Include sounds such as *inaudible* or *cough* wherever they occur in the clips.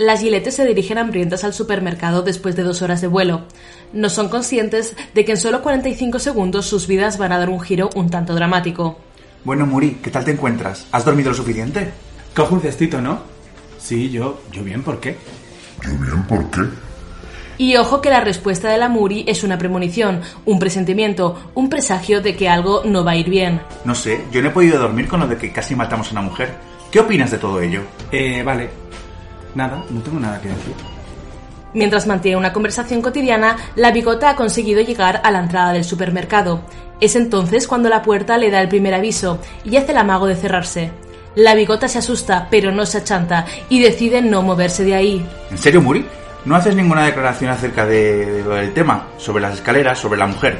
Las giletes se dirigen hambrientas al supermercado después de dos horas de vuelo. No son conscientes de que en solo 45 segundos sus vidas van a dar un giro un tanto dramático. Bueno, Muri, ¿qué tal te encuentras? ¿Has dormido lo suficiente? Coge un cestito, ¿no? Sí, yo, yo bien, ¿por qué? Yo bien, ¿por qué? Y ojo que la respuesta de la Muri es una premonición, un presentimiento, un presagio de que algo no va a ir bien. No sé, yo no he podido dormir con lo de que casi matamos a una mujer. ¿Qué opinas de todo ello? Eh, vale. Nada, no tengo nada que decir. Mientras mantiene una conversación cotidiana, la bigota ha conseguido llegar a la entrada del supermercado. Es entonces cuando la puerta le da el primer aviso y hace el amago de cerrarse. La bigota se asusta, pero no se achanta y decide no moverse de ahí. ¿En serio, Muri? ¿No haces ninguna declaración acerca de, de del tema? Sobre las escaleras, sobre la mujer.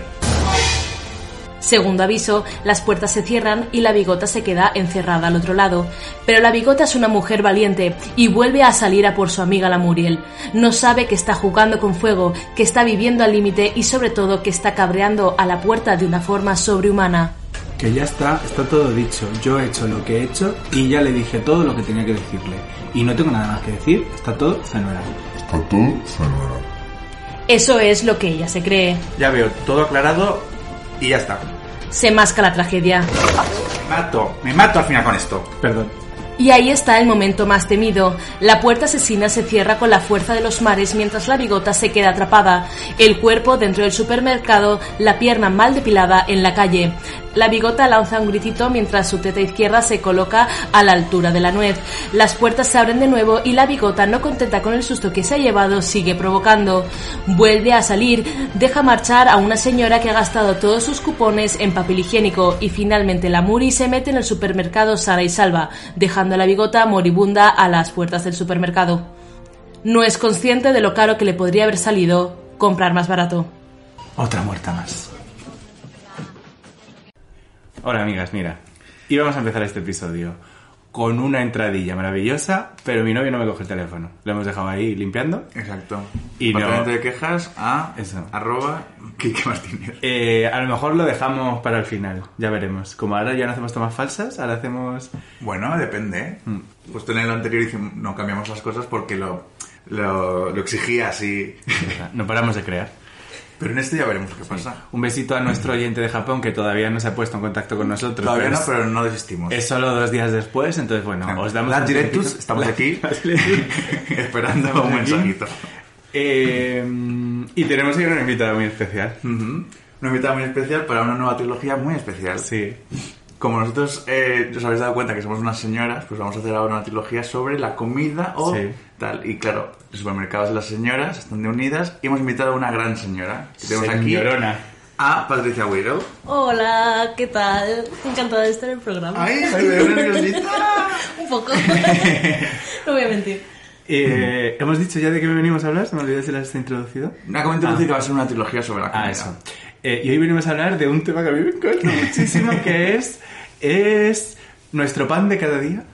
Segundo aviso, las puertas se cierran y la bigota se queda encerrada al otro lado. Pero la bigota es una mujer valiente y vuelve a salir a por su amiga la Muriel. No sabe que está jugando con fuego, que está viviendo al límite y sobre todo que está cabreando a la puerta de una forma sobrehumana. Que ya está, está todo dicho. Yo he hecho lo que he hecho y ya le dije todo lo que tenía que decirle. Y no tengo nada más que decir, está todo fenomenal. Está todo fenomenal. Eso es lo que ella se cree. Ya veo, todo aclarado y ya está. Se masca la tragedia. Me mato, me mato al final con esto. Perdón. Y ahí está el momento más temido. La puerta asesina se cierra con la fuerza de los mares mientras la bigota se queda atrapada. El cuerpo dentro del supermercado, la pierna mal depilada en la calle. La bigota lanza un gritito mientras su teta izquierda se coloca a la altura de la nuez. Las puertas se abren de nuevo y la bigota, no contenta con el susto que se ha llevado, sigue provocando. Vuelve a salir, deja marchar a una señora que ha gastado todos sus cupones en papel higiénico y finalmente la Muri se mete en el supermercado Sara y Salva, dejando a la bigota moribunda a las puertas del supermercado. No es consciente de lo caro que le podría haber salido comprar más barato. Otra muerta más. Hola amigas, mira. Íbamos a empezar este episodio con una entradilla maravillosa, pero mi novio no me coge el teléfono. Lo hemos dejado ahí limpiando. Exacto. Y no- de quejas a Eso. arroba Kike Martínez. Eh, a lo mejor lo dejamos para el final, ya veremos. Como ahora ya no hacemos tomas falsas, ahora hacemos... Bueno, depende. ¿eh? Mm. Justo en el anterior hicimos- no cambiamos las cosas porque lo, lo, lo exigía así. No paramos de crear. Pero en este ya veremos qué pasa. Un besito a nuestro oyente de Japón que todavía no se ha puesto en contacto con nosotros. Todavía no, pero no desistimos. Es solo dos días después, entonces bueno, os damos... Las directus, estamos La- aquí *laughs* *laughs* esperando Estamos un aquí. mensajito. Eh, y tenemos una invitada muy especial. Una invitada muy especial para una nueva trilogía muy especial. Sí. Como nosotros eh, os habéis dado cuenta que somos unas señoras, pues vamos a hacer ahora una trilogía sobre la comida o Sí. tal. Y claro, los supermercados de las señoras están de unidas y hemos invitado a una gran señora. Que tenemos Señorona. aquí a Patricia Guiro. Hola, ¿qué tal? Encantada de estar en el programa. ¡Ay, me veo nerviosita! *laughs* Un poco. *laughs* no voy a mentir. Eh, ¿Hemos dicho ya de qué venimos a hablar? Se me olvidó si las está introducido. Me acabo de introducir que va a ser una trilogía sobre la comida. Ah, eso. Eh, y hoy venimos a hablar de un tema que a mí me encanta muchísimo, que es, es nuestro pan de cada día.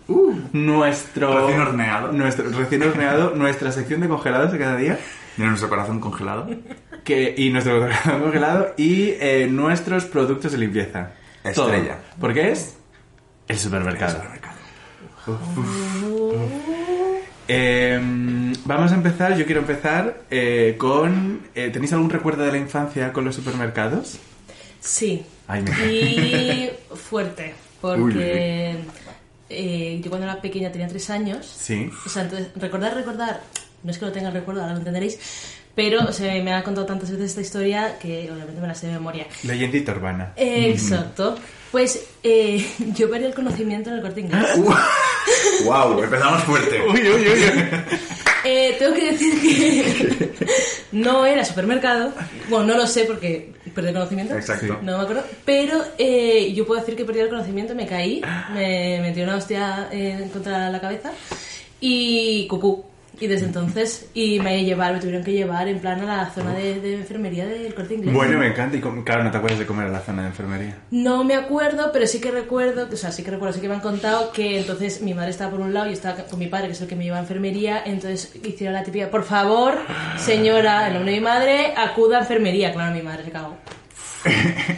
nuestro... Recién horneado. Nuestro, recién horneado, *laughs* nuestra sección de congelados de cada día. De nuestro corazón congelado. Que, y nuestro *laughs* corazón congelado y eh, nuestros productos de limpieza. Estrella. Todo. Porque es el supermercado. Eh, vamos a empezar, yo quiero empezar eh, con... eh, ¿Tenéis algún recuerdo de la infancia con los supermercados? Sí. Ay, me- Y fuerte, porque eh, yo cuando era pequeña tenía tres años. Sí. O sea, entonces, recordar, recordar, no es que lo tenga el recuerdo, ahora lo entenderéis, pero se me ha contado tantas veces esta historia que obviamente me la sé de memoria. Leyendita urbana. Eh, Exacto. Pues eh, *laughs* yo perdí el conocimiento en el corte inglés. *laughs* ¡Wow! Empezamos fuerte. Uy, uy, uy, uy. *laughs* Eh, tengo que decir que no era supermercado. Bueno, no lo sé porque perdí el conocimiento. Exacto. No me acuerdo. Pero eh, yo puedo decir que perdí el conocimiento, me caí, me metí una hostia eh, contra la cabeza y cucú. Y desde entonces, y me llevar, me tuvieron que llevar en plan a la zona de, de enfermería del corte inglés. Bueno, me encanta. Y claro, no te acuerdas de comer en la zona de enfermería. No me acuerdo, pero sí que recuerdo, o sea, sí que recuerdo, sí que me han contado que entonces mi madre estaba por un lado y estaba con mi padre, que es el que me lleva a enfermería, entonces hicieron la típica, por favor, señora, en nombre de mi madre, acuda a enfermería. Claro, mi madre se *laughs* cagó.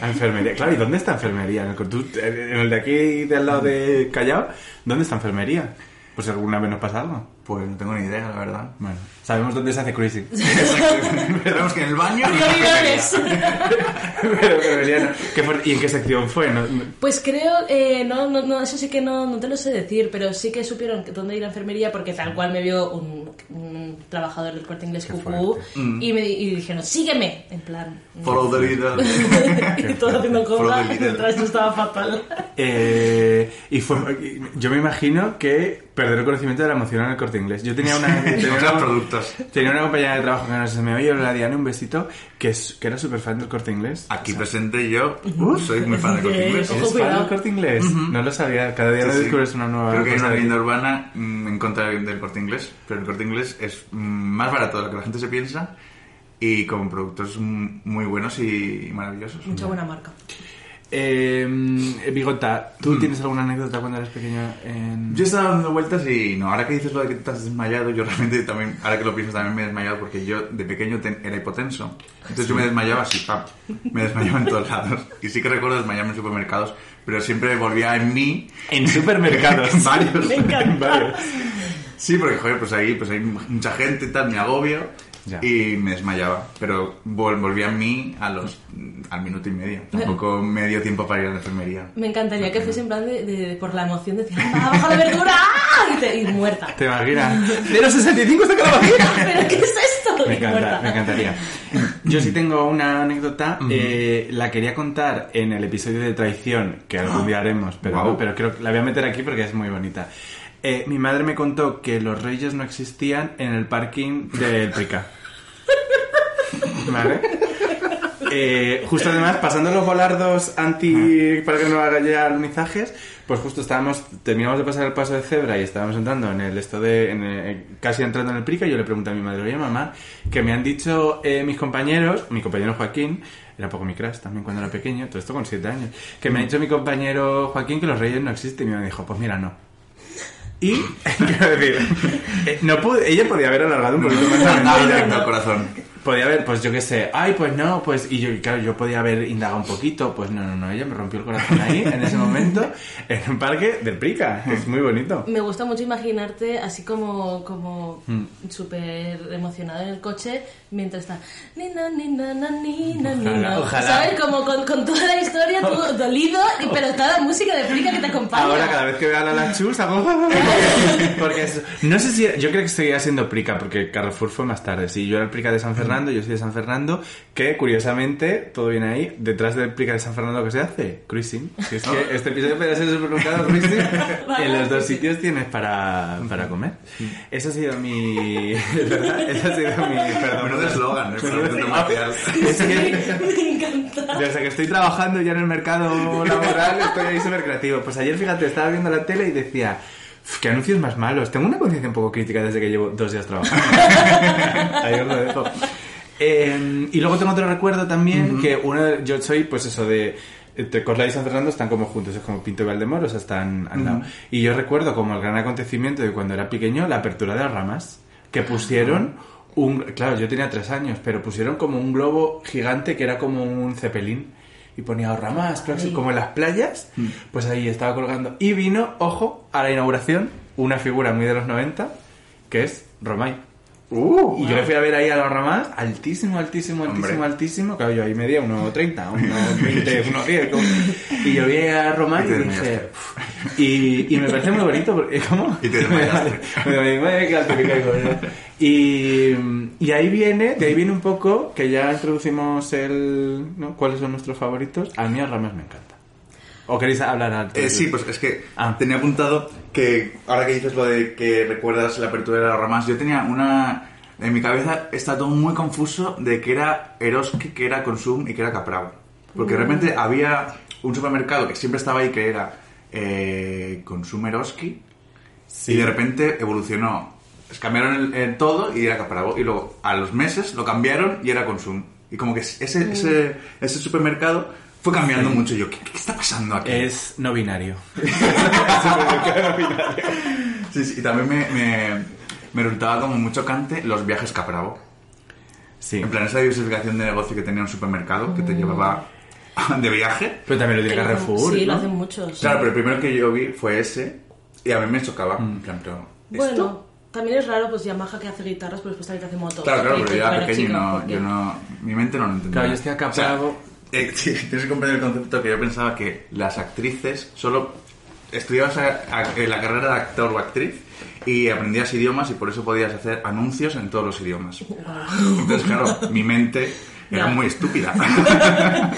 A enfermería. Claro, ¿y dónde está enfermería? En el, tú- en el de aquí, de al lado de Callao, ¿dónde está enfermería? Pues alguna vez nos pasa algo. Pues no tengo ni idea, la verdad. Bueno, sabemos dónde se hace cruising. *laughs* Sabemos que en el baño... Prioridades. *laughs* Pero enfermería no. ¿Qué fue- ¿Y en qué sección fue? No- no- Pues creo, eh, no, no, no, eso sí que no, no te lo sé decir, pero sí que supieron dónde ir a enfermería porque tal cual me vio un, un trabajador del corte inglés cucú y me y dijeron, sígueme, en plan. Follow the leader. *laughs* y todo haciendo cola mientras yo estaba fatal. Eh, y fue, yo me imagino que perder el conocimiento de la emoción en el corte inglés. Yo tenía una, tenía Otros una, productos. tenía una compañera de trabajo que no se me oye, la Diana, un besito, que, es, que era súper fan del corte inglés. Aquí presente yo soy muy fan de corte inglés. ¿Eres fan del corte inglés? No lo sabía, cada día Sí, lo sí. descubres una nueva Creo que hay cosa una leyenda urbana mm, en contra del corte inglés, pero el corte inglés es mm, más barato de lo que la gente se piensa y con productos muy buenos y maravillosos. Mucha buena marca. Eh, Bigota, ¿tú tienes alguna anécdota cuando eras pequeño en... Yo estaba dando vueltas y no, ahora que dices lo de que te has desmayado, yo realmente también, ahora que lo pienso, también me he desmayado porque yo de pequeño ten- era hipotenso. Entonces yo me desmayaba así, pam, me desmayaba en todos lados. Y sí que recuerdo desmayarme en supermercados, pero siempre volvía en mí. En supermercados. *laughs* En varios. Me encanta. En varios. Sí, porque joder, pues ahí pues hay mucha gente y tal, me agobio Ya. y me desmayaba. Pero vol- volvía a mí a los, al minuto y medio. Tampoco *laughs* me dio tiempo para ir a la enfermería. Me encantaría que fuese en plan de, de- por la emoción de decir, ¡ah, baja la verdura! *laughs* Y, te- y muerta. ¿Te imaginas? *laughs* ¡Cero 65 está calabacera! ¿Pero qué es esto? Me encanta, me encantaría. Yo sí tengo una anécdota, eh, la quería contar en el episodio de traición, que algún *gasps* día haremos, pero, Guau. pero creo que la voy a meter aquí porque es muy bonita. Eh, mi madre me contó que los reyes no existían en el parking del Prica. ¿Vale? Eh, justo además, pasando los volardos anti para que no haga ya alunizajes, pues justo estábamos, terminamos de pasar el paso de cebra y estábamos entrando en el esto de, en el- casi entrando en el prica y yo le pregunté a mi madre, oye mamá, que me han dicho eh, mis compañeros, mi compañero Joaquín, era un poco mi crush también cuando era pequeño, todo esto con siete años, que me ha dicho mi compañero Joaquín que los reyes no existen y mi mamá dijo, pues mira, no. Y, *laughs* quiero decir, eh, no pude, ella podía haber alargado un poquito más la *laughs* mentira. directo al corazón. Podía haber, pues yo qué sé, ay, pues no, pues, y yo, claro, yo podía haber indagado un poquito, pues no, no, no, ella me rompió el corazón ahí, *laughs* en ese momento, en un parque del Prica, es muy bonito. Me gusta mucho imaginarte así como, como Mm. súper emocionado en el coche mientras está nina, nina, na, nina, nina. ojalá. ¿Sabes? Como con, con toda la historia, tú *laughs* dolido, y- pero está la música de Prica que te acompaña. Ahora cada vez que vea a la *laughs* chus hago... porque es- no sé si... Yo creo que seguía siendo Prica, porque Carrefour fue más tarde. Sí, yo era el Prica de San Fernando, yo soy de San Fernando, que curiosamente, todo viene ahí, detrás del Prica de San Fernando que se hace, cruising. Si es que *laughs* este episodio podría ser supermercado cruising, *laughs* en los dos sitios tienes para, para comer. Eso ha sido mi... *laughs* ¿verdad? Eso ha sido mi... Perdón. Menudo eslogan, ¿eh? Es que... Me encanta. Desde que estoy trabajando ya en el mercado laboral, estoy ahí súper creativo. Pues ayer, fíjate, estaba viendo la tele y decía, "Uf, qué anuncios más malos. Tengo una conciencia un poco crítica desde que llevo dos días trabajando. *laughs* ahí os lo dejo. Eh, y luego tengo otro recuerdo también, que uno yo soy, pues eso, de... Corla y San Fernando están como juntos, es como Pinto y Valdemoro, o sea, están al lado. Y yo recuerdo como el gran acontecimiento de cuando era pequeño, la apertura de las ramas, que pusieron un... Claro, yo tenía tres años, pero pusieron como un globo gigante que era como un cepelín. Y ponía ramas, próximo", como en las playas, pues ahí estaba colgando. Y vino, ojo, a la inauguración, una figura muy de los 90, que es Romay. Y yo le fui a ver ahí a los ramas, altísimo, altísimo, altísimo, Hombre. altísimo. Claro, yo ahí medía 1,30, 1,20, 1,10. como- Y yo vi a Romay Y dije... Y, y me parece muy bonito, porque... *laughs* ¿Cómo? Y te y ahí viene, de ahí viene un poco, que ya introducimos el... ¿no? ¿Cuáles son nuestros favoritos? A mí a ramas me encanta. ¿O queréis hablar al Eh, sí, pues es que Ah. tenía apuntado que ahora que dices lo de que recuerdas la apertura de las ramas, yo tenía una... En mi cabeza está todo muy confuso de que era Eroski, que era Consum y que era Capravo. Porque realmente había un supermercado que siempre estaba ahí que era eh, Consum Eroski y de repente evolucionó cambiaron el, el todo y era Capravo. Y luego a los meses lo cambiaron y era Consum. Y como que ese, ese, ese supermercado fue cambiando mucho. Y yo, ¿qué, qué está pasando aquí? Es *laughs* no binario. Sí, sí, y también me, me, me resultaba como muy chocante los viajes Capravo. Sí. En plan, esa diversificación de negocio que tenía un supermercado que te llevaba *laughs* de viaje. Pero también lo Que tiene lo Carrefour, Sí, lo ¿no? hacen muchos. Claro, pero el primero que yo vi fue ese y a mí me chocaba. En plan, pero, Bueno, ¿esto? también es raro, pues Yamaha que hace guitarras, pero después también hace motos. Claro, claro, Que- pero que yo era pequeño y no, yo no, mi mente no lo entendía. Claro, yo estoy acá O sea. Eh, *laughs* sí, tienes que comprender el concepto que yo pensaba que las actrices solo estudiabas a- a- la carrera de actor o actriz y aprendías idiomas y por eso podías hacer anuncios en todos los idiomas. Entonces, claro, mi mente era muy estúpida. *laughs*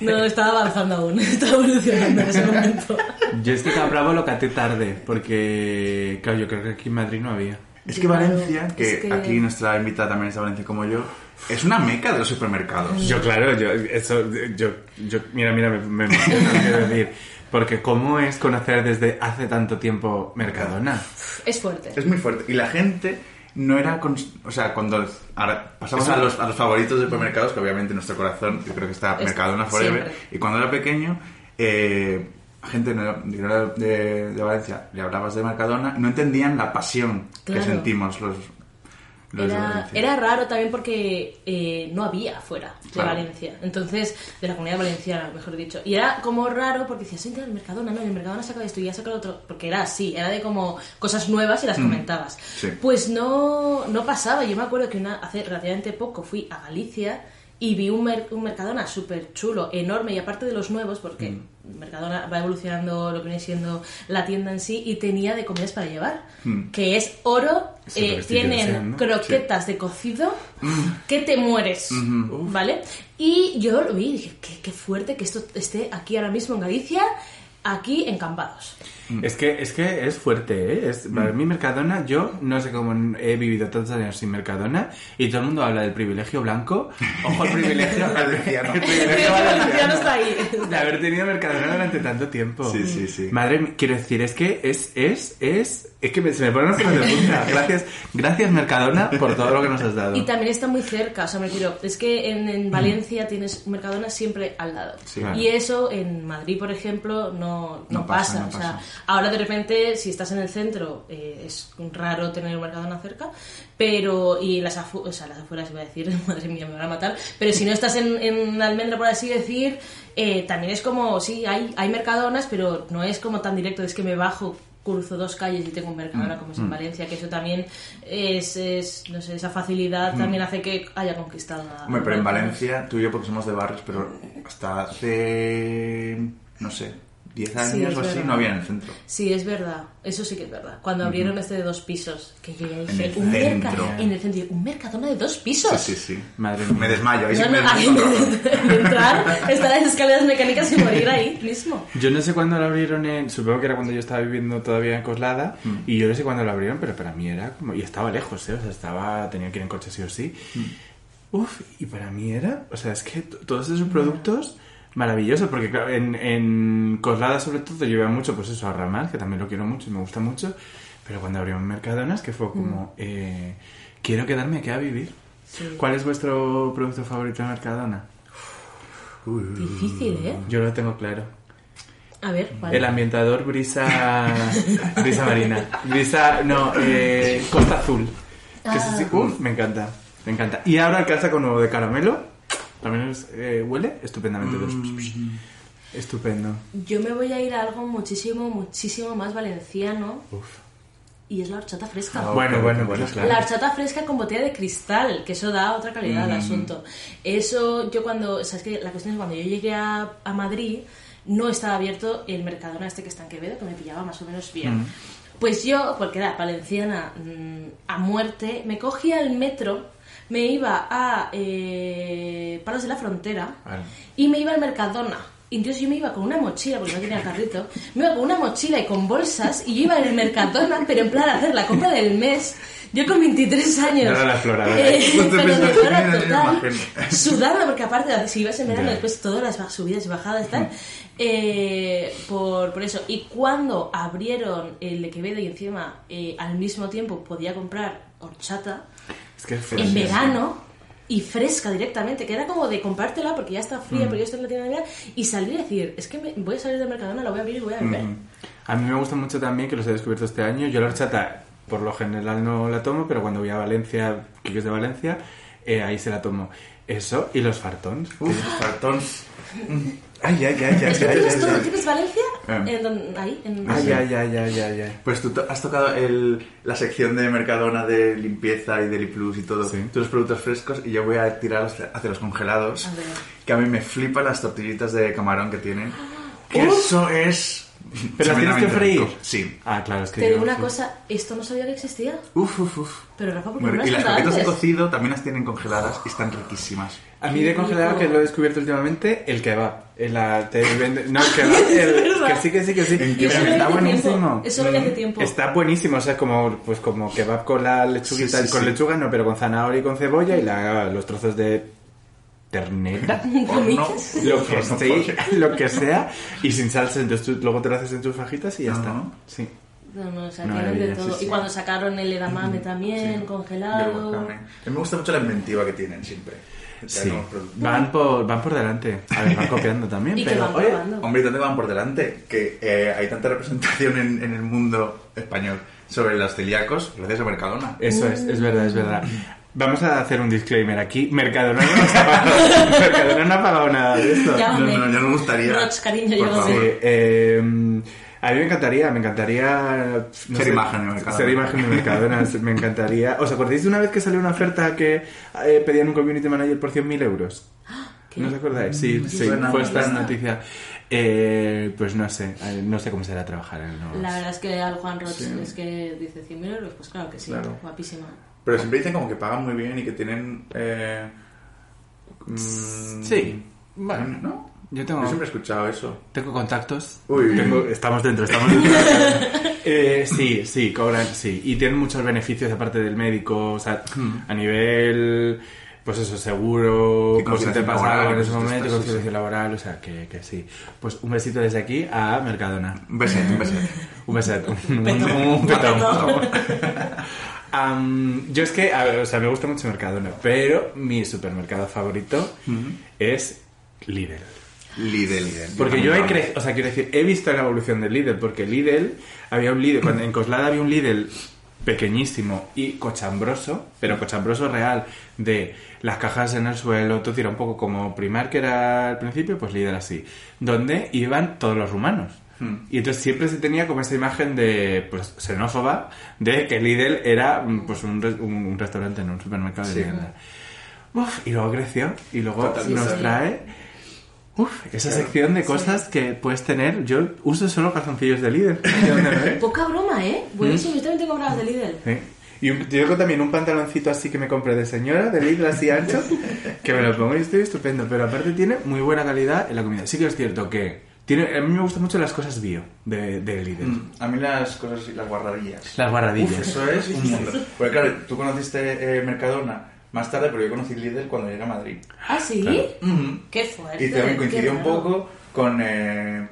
No, estaba avanzando aún, *laughs* estaba evolucionando en ese momento. Yo este Capravo lo caté tarde, porque, claro, yo creo que aquí en Madrid no había. Es que Valencia, que, es que- aquí nuestra invitada también es de Valencia como yo, es una meca de los supermercados. Yo, claro, yo, eso, yo, yo, mira, mira, me, me emociona, quiero decir, porque ¿cómo es conocer desde hace tanto tiempo Mercadona? Es fuerte. Es muy fuerte. Y la gente no era... cons- O sea, cuando ahora pasamos a los, a los favoritos de supermercados, que obviamente en nuestro corazón yo creo que está Es- Mercadona Forever. siempre. Y cuando era pequeño, eh, gente era de, de Valencia, le hablabas de Mercadona, no entendían la pasión Claro. que sentimos los, de Era, era raro también porque eh, no había fuera de Claro. Valencia. Entonces, de la comunidad valenciana, mejor dicho. Y era como raro porque decías, entra el Mercadona, no, el Mercadona saca esto y ya saca otro. Porque era así, era de como cosas nuevas y las comentabas. Mm. Sí. Pues no, no pasaba. Yo me acuerdo que una, hace relativamente poco fui a Galicia y vi un, mer- un Mercadona súper chulo, enorme, y aparte de los nuevos, porque Mm. Mercadona va evolucionando lo que viene siendo la tienda en sí, y tenía de comidas para llevar, Mm. que es oro, eh, tienen croquetas de cocido Mm. que te mueres, ¿vale? Y yo lo vi y dije, qué, qué fuerte que esto esté aquí ahora mismo en Galicia, aquí encampados. Es que, es que es fuerte, ¿eh? Es, para mí Mercadona, yo no sé cómo he vivido tantos años sin Mercadona y todo el mundo habla del privilegio blanco. *laughs* Ojo, el privilegio Valenciano. *laughs* el privilegio valenciano valenciano está ahí. de haber tenido Mercadona durante tanto tiempo. Sí, sí, sí. Madre quiero decir, es que es, es, es, es que me- se me ponen los pelos de punta. *laughs* Gracias, gracias Mercadona por todo lo que nos has dado. Y también está muy cerca, o sea, me refiero, es que en, en Valencia tienes Mercadona siempre al lado. Sí. Claro. Y eso en Madrid, por ejemplo, no, no, No pasa, pasa. no O sea, pasa. ahora de repente, si estás en el centro, eh, es raro tener un Mercadona cerca, pero, y las, afu o sea, las afueras iba a decir, *laughs* madre mía, me van a matar, pero si no estás en, en almendra, por así decir, eh, también es como, sí, hay, hay Mercadonas, pero no es como tan directo, es que me bajo cruzo dos calles y tengo un Mm, Mercadona como es en Valencia, que eso también es, es, no sé, esa facilidad también hace que haya conquistado a Mm. Hombre, pero en. Valencia, tú y yo porque somos de barrios, pero hasta hace, no sé, 10 Sí, años o así verdad. no había en el centro. Sí, es verdad. Eso sí que es verdad. Cuando abrieron este de dos pisos, que yo ya dije, un centro. merca- en el centro, un mercadona de dos pisos. Sí, sí, sí. Madre mía. Me desmayo, ahí sí me no, ahí desmayo. de entrar, estar en las escaleras mecánicas y morir ahí mismo. Yo no sé cuándo lo abrieron en... Supongo que era cuando yo estaba viviendo todavía en Coslada. Y yo no sé cuándo lo abrieron, pero para mí era como... Y estaba lejos, ¿eh? O sea, estaba... Tenía que ir en coche sí o sí. Uf, y para mí era... O sea, es que todos esos productos... Maravillosos, porque claro, en, en Coslada sobre todo yo iba mucho, pues eso, a Ramal, que también lo quiero mucho y me gusta mucho. Pero cuando abrieron Mercadonas, que fue como... eh, quiero quedarme aquí a vivir. Sí. ¿Cuál es vuestro producto favorito de Mercadona? Difícil, ¿eh? Yo lo tengo claro. A ver, ¿cuál? El ambientador brisa brisa marina. Brisa, no, eh, Costa Azul. Que ese sí- uf, me encanta, me encanta. Y ahora el casaco nuevo de caramelo. También es, eh, huele estupendamente. Estupendo. Yo me voy a ir a algo muchísimo, muchísimo más valenciano Uf. y es la horchata fresca. Ah, Bueno, bueno, bueno, claro. La horchata fresca con botella de cristal, que eso da otra calidad Mm. al asunto. Eso, yo cuando, o sea, es que la cuestión es cuando yo llegué a, a Madrid, no estaba abierto el Mercadona este que está en Quevedo, que me pillaba más o menos bien. Mm. Pues yo, porque era valenciana mm, a muerte, me cogía el metro, me iba a eh, Palos de la Frontera Vale. y me iba al Mercadona. Y entonces yo me iba con una mochila, porque no tenía carrito, me iba con una mochila y con bolsas, y yo iba en el Mercadona, pero en plan a hacer la compra del mes. Yo con 23 años. No era la exploradora. Eh, Pues te pero de flora total, sudando, porque aparte, si ibas en verano, después todas las subidas y bajadas, tal. eh, por, por eso. Y cuando abrieron el de Quevedo y encima eh, al mismo tiempo podía comprar horchata, Es que es en fresco. verano y fresca directamente, que era como de comprártela porque ya está fría, porque yo estoy en la tienda de Navidad, y salir y decir, es que me- voy a salir del Mercadona, la voy a abrir y voy a beber. A mí me gusta mucho también, que los he descubierto este año. Yo la horchata, por lo general, no la tomo, pero cuando voy a Valencia, que es de Valencia, eh, ahí se la tomo. Eso y los fartons. Uf, cartón. Ay, *laughs* ay, ay, ay, ¿Es que ay, tienes, ay, tú ay. tienes Valencia? En don- ahí, en... Ay, ay, ay, ay, ay, ay. Pues tú has tocado el, la sección de Mercadona de limpieza y Deli Plus y todo, Sí. todos los productos frescos y yo voy a tirar hacia los congelados, A ver. que a mí me flipan las tortillitas de camarón que tienen. Que Uf. eso es... ¿Pero las tienes que freír? rico. Sí. Ah, claro, es que Te yo- digo una cosa, esto no sabía que existía. Uf, uf, uf. Pero Rafa, ¿por qué Bueno, no y las croquetas de cocido también las tienen congeladas y están riquísimas. A mí de congelado, que lo he descubierto últimamente, el kebab. El, la, te vende- no, el *laughs* kebab, el- que sí, que sí, que sí. ¿En Y eso Pero lo vi está hace buenísimo. tiempo. Eso lo vi hace tiempo. Está buenísimo, o sea, como, pues como kebab con la lechuguita, Sí, sí, con sí. lechuga no, pero con zanahoria y con cebolla y la, los trozos de ternera. ¿Gomitas? lo que sea, lo que sea y sin salsa, entonces tú luego te lo haces en tus fajitas y ya está. Sí. No, no, o sea, de todo. sí, sí. Y cuando sacaron el edamame también, Sí. congelado. A mí me gusta mucho la inventiva que tienen siempre. Sí. Van por, van por delante. A ver, van copiando también, *laughs* Y pero van oye. Hombre, ¿y dónde van por delante? Que eh, hay tanta representación en, en el mundo español sobre los celíacos gracias a Mercadona. Eso es, es verdad, es verdad. Vamos a hacer un disclaimer aquí. Mercadona no nos ha pagado, *laughs* Mercadona no ha pagado nada de esto. Ya, No, no, me gustaría. Roch, cariño, Por yo favor. Sí, eh, a mí me encantaría, me encantaría... no Ser sé, imagen de Mercadona. Ser imagen de Mercadona, *laughs* me encantaría... ¿Os acordáis de una vez que salió una oferta que eh, pedían un community manager por 100.000 euros? *gasps* ¿Qué? ¿No os acordáis? Sí, Me sí, fue esta noticia. Eh, pues no sé, eh, no sé cómo será trabajar en los... La verdad es que al Juan Roch Sí. es que dice 100.000 euros, pues claro que sí, Claro. guapísima. Pero siempre dicen como que pagan muy bien y que tienen... Eh, mm, Sí, bueno, ¿No? yo tengo... Yo siempre he escuchado eso. Tengo contactos. Uy. Tengo- estamos dentro, estamos dentro. *laughs* Eh, sí, sí, cobran, sí. Y tienen muchos beneficios aparte del médico, o sea, a nivel, pues eso, seguro, si te pasa en ese momento, conciliación sí. laboral, o sea, que, que sí. Pues un besito desde aquí a Mercadona. Un besete, un besete. *laughs* Un besito. *laughs* Un, un petón. Petón. Am, yo es que, a ver, o sea, me gusta mucho Mercadona, pero mi supermercado favorito es Lidl. Lidl. Porque yo he crecido, o sea, quiero decir, he visto la evolución del Lidl, porque Lidl, había un Lidl, cuando en Coslada había un Lidl pequeñísimo y cochambroso, pero cochambroso real, de las cajas en el suelo, todo era un poco como Primar que era al principio, pues Lidl así, donde iban todos los rumanos. Hmm. Y entonces siempre se tenía como esta imagen de, pues, xenófoba, de que Lidl era, mm, pues, un, un- un restaurante, en un supermercado de Sí. mierda. Uf, y luego creció, y luego nos total. trae Uf, esa Claro. sección de cosas que puedes tener. Yo uso solo calzoncillos de líder. *laughs* ¿De dónde lo ves? Poca broma, ¿eh? Buenísimo, yo también tengo bragas de Lidl. Sí. Y un- yo tengo también un pantaloncito así que me compré de señora, de Lidl así ancho, *laughs* que me lo pongo y estoy estupendo. Pero aparte tiene muy buena calidad en la comida. Sí que es cierto que tiene, a mí me gustan mucho las cosas bio de, de Lidl. Mm, A mí las cosas, las guarradillas. Las guarradillas. Uf, eso es un mundo. Porque claro, tú conociste eh, Mercadona más tarde, pero yo conocí Lidl cuando llegué a Madrid. ¿Ah, sí? Claro. Qué fuerte. Y también coincidió un poco con eh,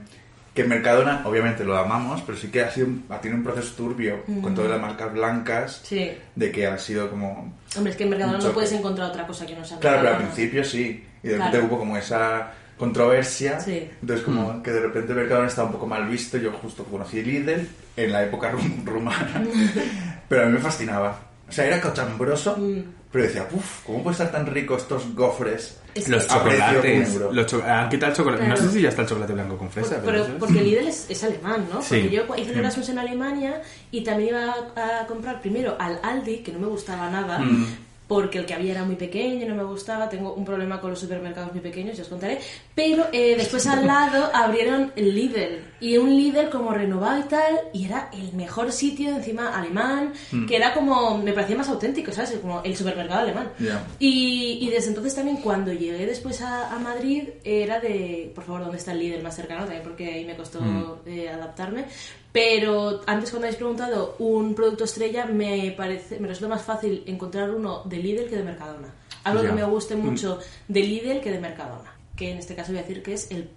que Mercadona, obviamente lo amamos, pero sí que ha sido un- ha tenido un proceso turbio con todas las marcas blancas, Sí. de que ha sido como... Hombre, es que en Mercadona no puedes encontrar otra cosa que no sea Claro, pero al principio sí, y de repente Claro. hubo como esa controversia, Sí. entonces como que de repente Mercadona estaba un poco mal visto, yo justo conocí Lidl en la época rum- rumana, *laughs* pero a mí me fascinaba. O sea, era cochambroso, Mm. pero decía, uff, ¿cómo puede estar tan rico estos gofres? Es Los chocolates. un. Los cho- han quitado el chocolate. Claro. No sé si ya está el chocolate blanco con fresa. Por- pero pero porque Lidl es, es alemán, ¿no? Sí. Porque yo hice el Erasmus en Alemania y también iba a, a comprar primero al Aldi, que no me gustaba nada, Mm. Porque el que había era muy pequeño no me gustaba. Tengo un problema con los supermercados muy pequeños, ya os contaré. Pero eh, *laughs* después al lado abrieron el Lidl. Y un Lidl como renovado y tal. Y era el mejor sitio, encima alemán, Mm. que era como. Me parecía más auténtico, ¿sabes? Como el supermercado alemán. Y, y desde entonces también, cuando llegué después a, a Madrid, era de. Por favor, ¿dónde está el Lidl más cercano? También porque ahí me costó Mm. eh, adaptarme. Pero antes, cuando habéis preguntado un producto estrella, me parece me resulta más fácil encontrar uno de Lidl que de Mercadona. Algo Ya. que me guste mucho de Lidl que de Mercadona. Que en este caso voy a decir que es el,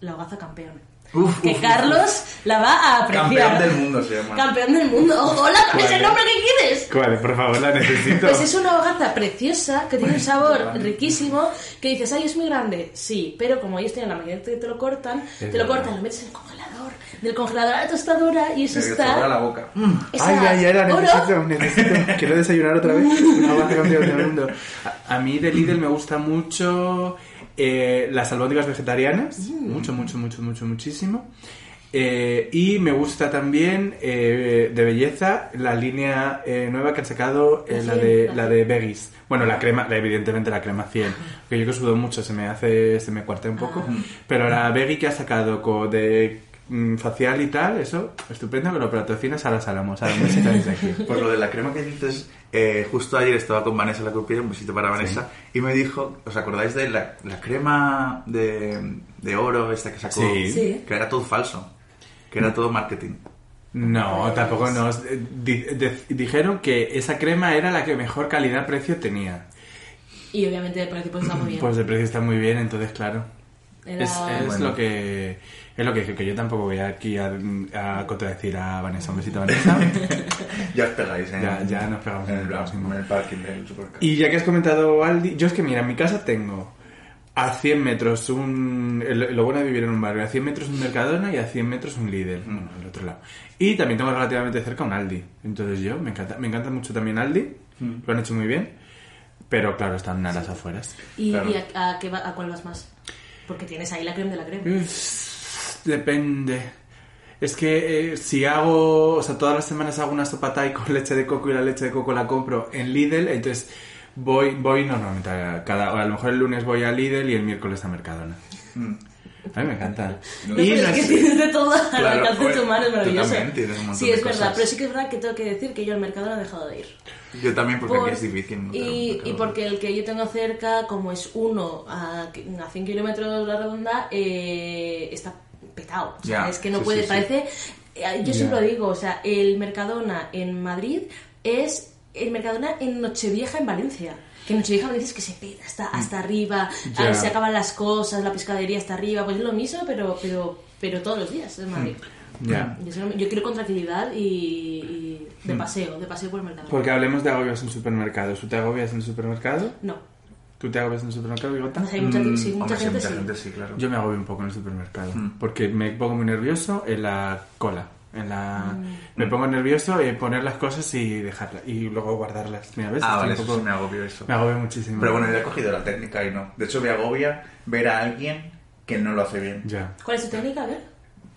la hogaza campeón. Uf, que uf, Carlos la va a apreciar. Campeón del mundo se llama. Campeón del mundo. ¡Hola! ¿Cuál es el nombre que quieres? ¿Cuál? Por favor, la necesito. Pues es una hogaza preciosa que tiene un sabor riquísimo que dices, ay, es muy grande. Sí, pero como ellos tienen la máquina que te lo cortan, Es te lo verdad. cortan, lo metes en el congelador, del congelador a la tostadora y eso está. la boca. esa Ay, ay, ay, la necesito, necesito. Quiero desayunar otra vez. *laughs* Campeón del mundo. A, a mí de Lidl me gusta mucho eh, las albóndigas vegetarianas. Mucho, mucho, mucho, mucho, muchísimo. Eh, y me gusta también eh, de belleza la línea eh, nueva que han sacado, eh, La de, la de Veggies. Bueno, la crema, la- evidentemente la crema 100. Que yo que sudo mucho, se me hace, se me cuartea un poco. Ah. Pero la Veggie que ha sacado de mm, facial y tal, eso, estupendo, que lo patrocinas a las Álamos. A ver si estáis aquí. Pues lo de la crema que dices, eh, justo ayer estaba con Vanessa la crupiera, un besito para Vanessa, y me dijo, ¿os acordáis de la, la crema de, de oro esta que sacó? Sí. Sí. Que era todo falso, que era todo marketing. No, tampoco nos. eh, di- de- dijeron que esa crema era la que mejor calidad-precio tenía. Y obviamente el precio pues, está muy bien. Pues de precio está muy bien, entonces claro. Era- Es, es Bueno. lo que es lo que dije, que yo tampoco voy aquí a, a contradecir a Vanessa. Un besito, Vanessa. *laughs* Ya os pegáis, ¿eh? Ya- ya nos pegamos en el, el próximo. en el parking del supermercado. y ya que has comentado Aldi, yo es que mira, en mi casa tengo a 100 metros un... el- Lo bueno de vivir en un barrio, a 100 metros un Mercadona y a 100 metros un Lidl, bueno, al otro lado. Y también tengo relativamente cerca un Aldi. Entonces yo, me encanta, me encanta mucho también Aldi, lo han hecho muy bien, pero claro, están a las afueras. ¿Y, Claro. y a, a qué va- a cuál vas más? Porque tienes ahí la crema de la crema. Depende. Es que eh, si hago, o sea, todas las semanas hago una sopa Thai con *laughs* leche de coco y la leche de coco la compro en Lidl, entonces voy, voy normalmente a cada, o a lo mejor el lunes voy a Lidl y el miércoles a Mercadona. Mm. A mí me encanta. No, y pero no es que tienes de todo *laughs* al Claro, alcance de tu mano, es maravilloso. sí, de es verdad, cosas. pero sí que es verdad que tengo que decir que yo al mercado no he dejado de ir. Yo también, porque Por- aquí es difícil. y, y porque el que yo tengo cerca, como es uno a, a 100 kilómetros la redonda, eh, está petado. O sea, Ya, es que no sí, puede, sí, parece... eh, Yo siempre lo digo, o sea, el Mercadona en Madrid es el Mercadona en Nochevieja en Valencia. Que en Nochevieja en Valencia es que se peta hasta, hasta arriba, Ya. ah, se acaban las cosas, la pescadería está arriba, pues es lo mismo, pero, pero, pero todos los días en Madrid. Ya. Yo, solo- yo quiero con tranquilidad y, y de paseo, de paseo por el Mercadona. Porque hablemos de agobios en supermercados. ¿Tú te agobias en supermercado? No. ¿Tú te agobias en supermercado, Bigota? No sé, hay mucha, Mm, sí, mucha hombre, sí, gente mucha sí. gente sí, claro. Yo me agobio un poco en el supermercado Mm. porque me pongo muy nervioso en la cola. En la... Mm. Me pongo nervioso en poner las cosas y dejarlas y luego guardarlas. Mira, ¿ves? Ah, Estoy vale, un eso poco- me agobio eso. Me agobio muchísimo. Pero bueno, yo he cogido la técnica y no. De hecho, me agobia ver a alguien que no lo hace bien. Ya. ¿Cuál es tu técnica? A ver.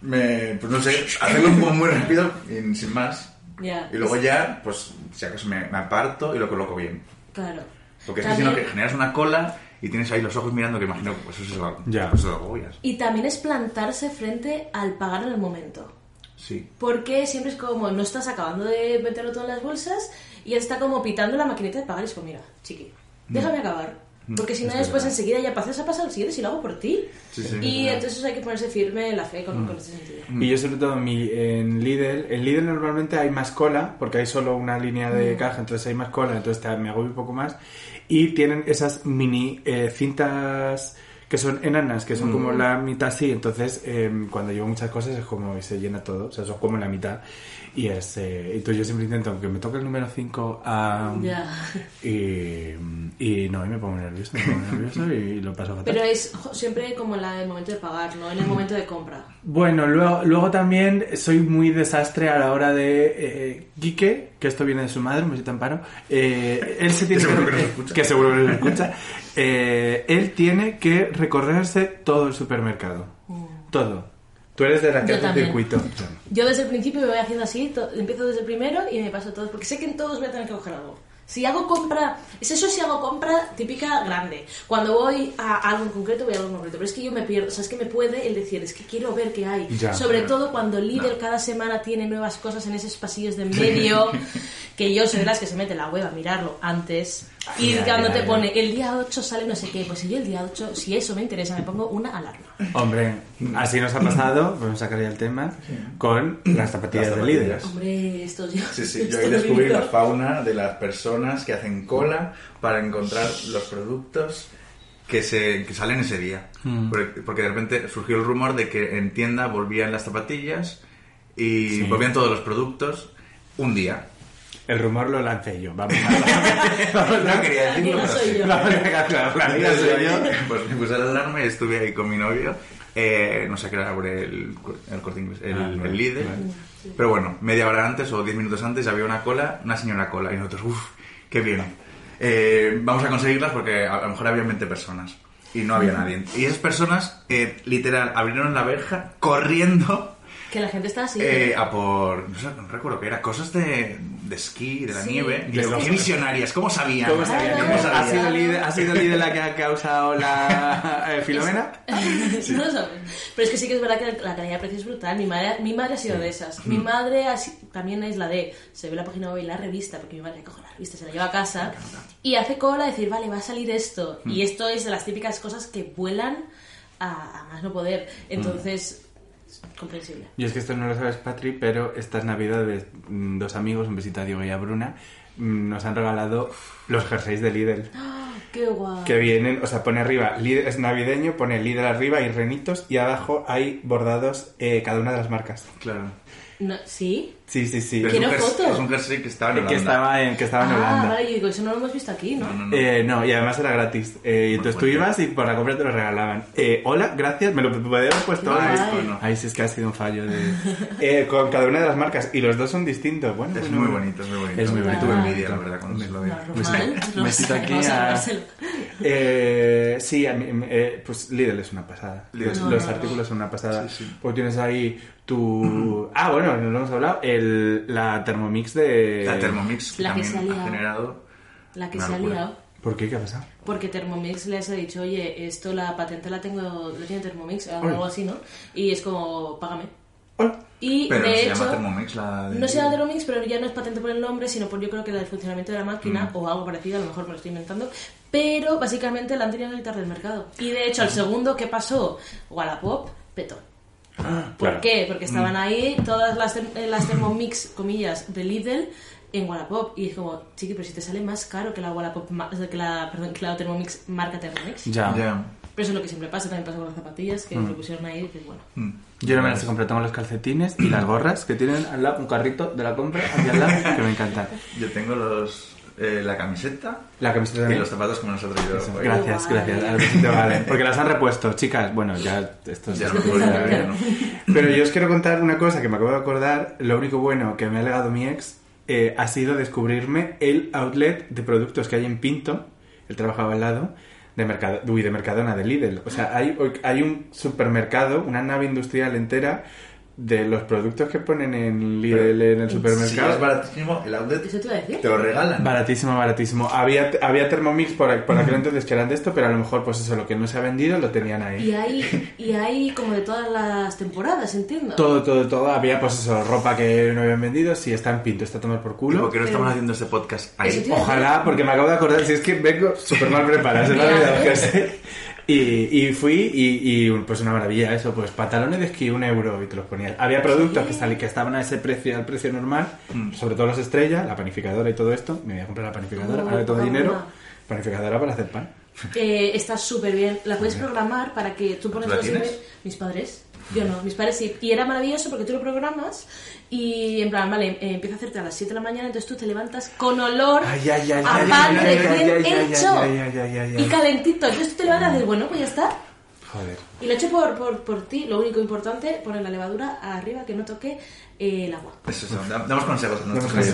Me, pues no sé, hacerlo como muy rápido y sin más. Ya. Y luego ya, pues, si acaso me, me aparto y lo coloco bien. Claro. Porque es que si También- no, que generas una cola y tienes ahí los ojos mirando que imagino, pues eso se va. Ya. Pues eso lo. Y también es plantarse frente al pagar en el momento. Sí. Porque siempre es como, no estás acabando de meterlo todo en las bolsas y está como pitando la maquinita de pagar y es como, mira, chiqui, déjame acabar. Porque si no, es después verdad. enseguida ya pasas a pasar al siguiente si lo hago por ti. Sí, sí, y es entonces hay que ponerse firme en la fe con, con ese sentido. Y yo sobre todo en, mi, en Lidl, en Lidl normalmente hay más cola, porque hay solo una línea Mm. de caja, entonces hay más cola, entonces te- me agobio un poco más. Y tienen esas mini eh, cintas que son enanas, que son Mm. como la mitad así, entonces eh, cuando llevo muchas cosas es como y se llena todo, o sea, son como la mitad. Y es, eh, entonces yo siempre intento, aunque me toque el número 5, Ya. y, y no, y me pongo nervioso, me pongo nervioso y lo paso fatal. Pero es siempre como la del momento de pagar, no en el momento de compra. Bueno, luego, luego también soy muy desastre a la hora de eh, Quique, que esto viene de su madre, un besito amparo. Eh, él se tiene seguro que, que nos escucha. que seguro que nos escucha. Eh, él tiene que recorrerse todo el supermercado. Todo. Tú eres de la que Yo hace también. circuito. Yo no. Yo desde el principio me voy haciendo así, empiezo desde el primero y me paso todos, porque sé que en todos voy a tener que coger algo. Si hago compra, es eso si hago compra típica grande. Cuando voy a algo en concreto, voy a algo en concreto. Pero es que yo me pierdo, o sea, es que me puede el decir, es que quiero ver qué hay. Ya. Sobre todo cuando Lidl cada semana tiene nuevas cosas en esos pasillos de en medio, que yo soy de las que se mete la web a mirarlo antes. Y Ya, cuando ya, te ya. pone el día 8 sale no sé qué, pues si yo el día 8, si eso me interesa, me pongo una alarma. Hombre, así nos ha pasado, vamos a sacar ya el tema, con las zapatillas Las de líder. zapatillas. Hombre, esto yo. Sí, sí, yo ahí descubrí la fauna de las personas que hacen cola para encontrar los productos que, se, que salen ese día. Porque, porque de repente surgió el rumor de que en tienda volvían las zapatillas y Sí. volvían todos los productos un día. El rumor lo lancé yo, vamos a... *laughs* vamos a- No quería Que decirlo, no soy yo. La amiga soy yo. Pues me puse la alarma y estuve ahí con mi novio. Eh, no sé qué era por el, el corte inglés, el, Ah, el líder. vale. Pero bueno, media hora antes o diez minutos antes había una cola, una señora cola. Y nosotros, uff, qué bien. Eh, vamos a conseguirlas porque a, a lo mejor había 20 personas. Y no había nadie. Y esas personas, eh, literal, abrieron la verja corriendo Que la gente está así. eh, a por. No sé, no recuerdo qué era. Cosas de, de esquí, de la Sí. nieve. Y De los- qué visionarias, ¿cómo sabían? ¿Cómo sabían? ¿Cómo no. sabían? ¿Ha sido líder, ¿Ha sido líder la que ha causado la eh, Filomena? *laughs* No lo sabes. Pero es que sí que es verdad que la calidad de precio es brutal. Mi madre, mi madre ha sido de esas. Mi madre ha también es la de. Se ve la página web y la revista, porque mi madre coge la revista, se la lleva a casa y hace cola a decir, vale, va a salir esto. Y esto es de las típicas cosas que vuelan a, a más no poder. Entonces, es comprensible. Yo es que esto no lo sabes, Patri, pero estas navidades mm, dos amigos, un besito a Diego y a Bruna, mm, nos han regalado los jerseys de Lidl. *gasps* ¡Ah, ¡Qué guay! Que vienen, o sea, pone arriba, Lidl es navideño, pone Lidl arriba y renitos y abajo hay bordados eh, cada una de las marcas. Claro. No, ¿Sí? Sí, sí, sí. Pero es, un foto. es un jersey que estaba en Que Holanda. estaba en, que estaba en ah, Holanda. vale, yo digo, eso no lo hemos visto aquí, ¿no? No, no, no. Eh, no, y además era gratis. Eh, y entonces tú ibas y por la compra te lo regalaban. Eh, hola, gracias, me lo podía haber puesto antes. Bueno. Ay, sí, es que ha sido un fallo de... Eh, con cada una de las marcas. Y los dos son distintos. Bueno, Es muy bonito, es muy bonito. Es muy bonito. Tuve envidia, la verdad, cuando se lo vi. Normal. Me besito *laughs* aquí a. Eh, sí, a mí, eh, pues Lidl es una pasada. Lidl. Los, No, los no, no. artículos son una pasada. Sí, sí. Pues tienes ahí tu... *clears throat* Ah, bueno, no lo hemos hablado. El, la Thermomix de... La Thermomix que La que se ha ha liado. generado... La que una se ha liado. ¿Por qué? ¿Qué ha pasado? Porque Thermomix les ha dicho, oye, esto la patente la tengo, la tiene Thermomix, o algo así, ¿no? Y es como, págame. Hola. Y Pero de no se hecho, llama Thermomix la de... no se llama Thermomix, pero ya no es patente por el nombre, sino por yo creo que el funcionamiento de la máquina Mm. o algo parecido, a lo mejor me lo estoy inventando. Pero básicamente la han tenido que quitar del mercado. Y de hecho, al segundo que pasó, Wallapop petó. ¿Por Ah, Claro. qué? Porque Mm. estaban ahí todas las, eh, las Thermomix, comillas, de Lidl en Wallapop. Y es como, chiqui, pero si te sale más caro que la Wallapop, que la, perdón, que la Thermomix marca Thermomix. Ya. Ya. Pero eso es lo que siempre pasa, también pasa con las zapatillas, que lo pusieron ahí y dices, bueno. Mm. Yo no me las he comprado, tengo los calcetines y las gorras que tienen al lado, un carrito de la compra hacia al lado, que me encantan. Yo tengo los... eh, la camiseta La camiseta y los zapatos que me los ha traído. Eso, hoy. Gracias, gracias. Al besito vale. Porque las han repuesto, chicas. Bueno, ya esto es Ya no es- puedo ya, ya no. Pero yo os quiero contar una cosa que me acabo de acordar. Lo único bueno que me ha legado mi ex eh, ha sido descubrirme el outlet de productos que hay en Pinto. Él trabajaba al lado de Mercado, uy, de Mercadona, de Lidl. O sea, hay, hay un supermercado, una nave industrial entera de los productos que ponen en Lidl en el Si supermercado. es baratísimo, el outlet ¿Eso te iba a decir? te lo regalan. Baratísimo, baratísimo. Había, había Thermomix por, por aquel entonces que eran de esto, pero a lo mejor, pues eso, lo que no se ha vendido lo tenían ahí. Y hay, y hay como de todas las temporadas, entiendo. Todo, todo, todo. Había, pues eso, ropa que no habían vendido. Si está en pinto, está a tomar por ¿Y culo. por qué no estamos haciendo este podcast ahí? Ojalá, porque me acabo de acordar. Si es que vengo súper mal preparado, se me ha olvidado. Y, y fui y, y, pues una maravilla eso, pues pantalones de esquí un euro y te los ponías. Había productos que, sali- que estaban a ese precio, al precio normal, Mm. sobre todo los estrellas, la panificadora y todo esto. Me voy a comprar la panificadora, ahora que tengo poca dinero, panificadora para hacer pan. Eh, está súper bien. La puedes programar para que tú pones ¿La los tienes? Mis padres. Yo no, mis padres sí. Y era maravilloso porque tú lo programas y en plan, vale, eh, empieza a hacerte a las 7 de la mañana, entonces tú te levantas con olor Ay, ay, ay, a pan recién hecho y calentito. Entonces tú te levantas y dices, bueno, pues ya está. Joder. Y lo he hecho por, por, por ti. Lo único importante, poner la levadura arriba que no toque eh, el agua. Eso, eso, da- damos consejos a nuestros.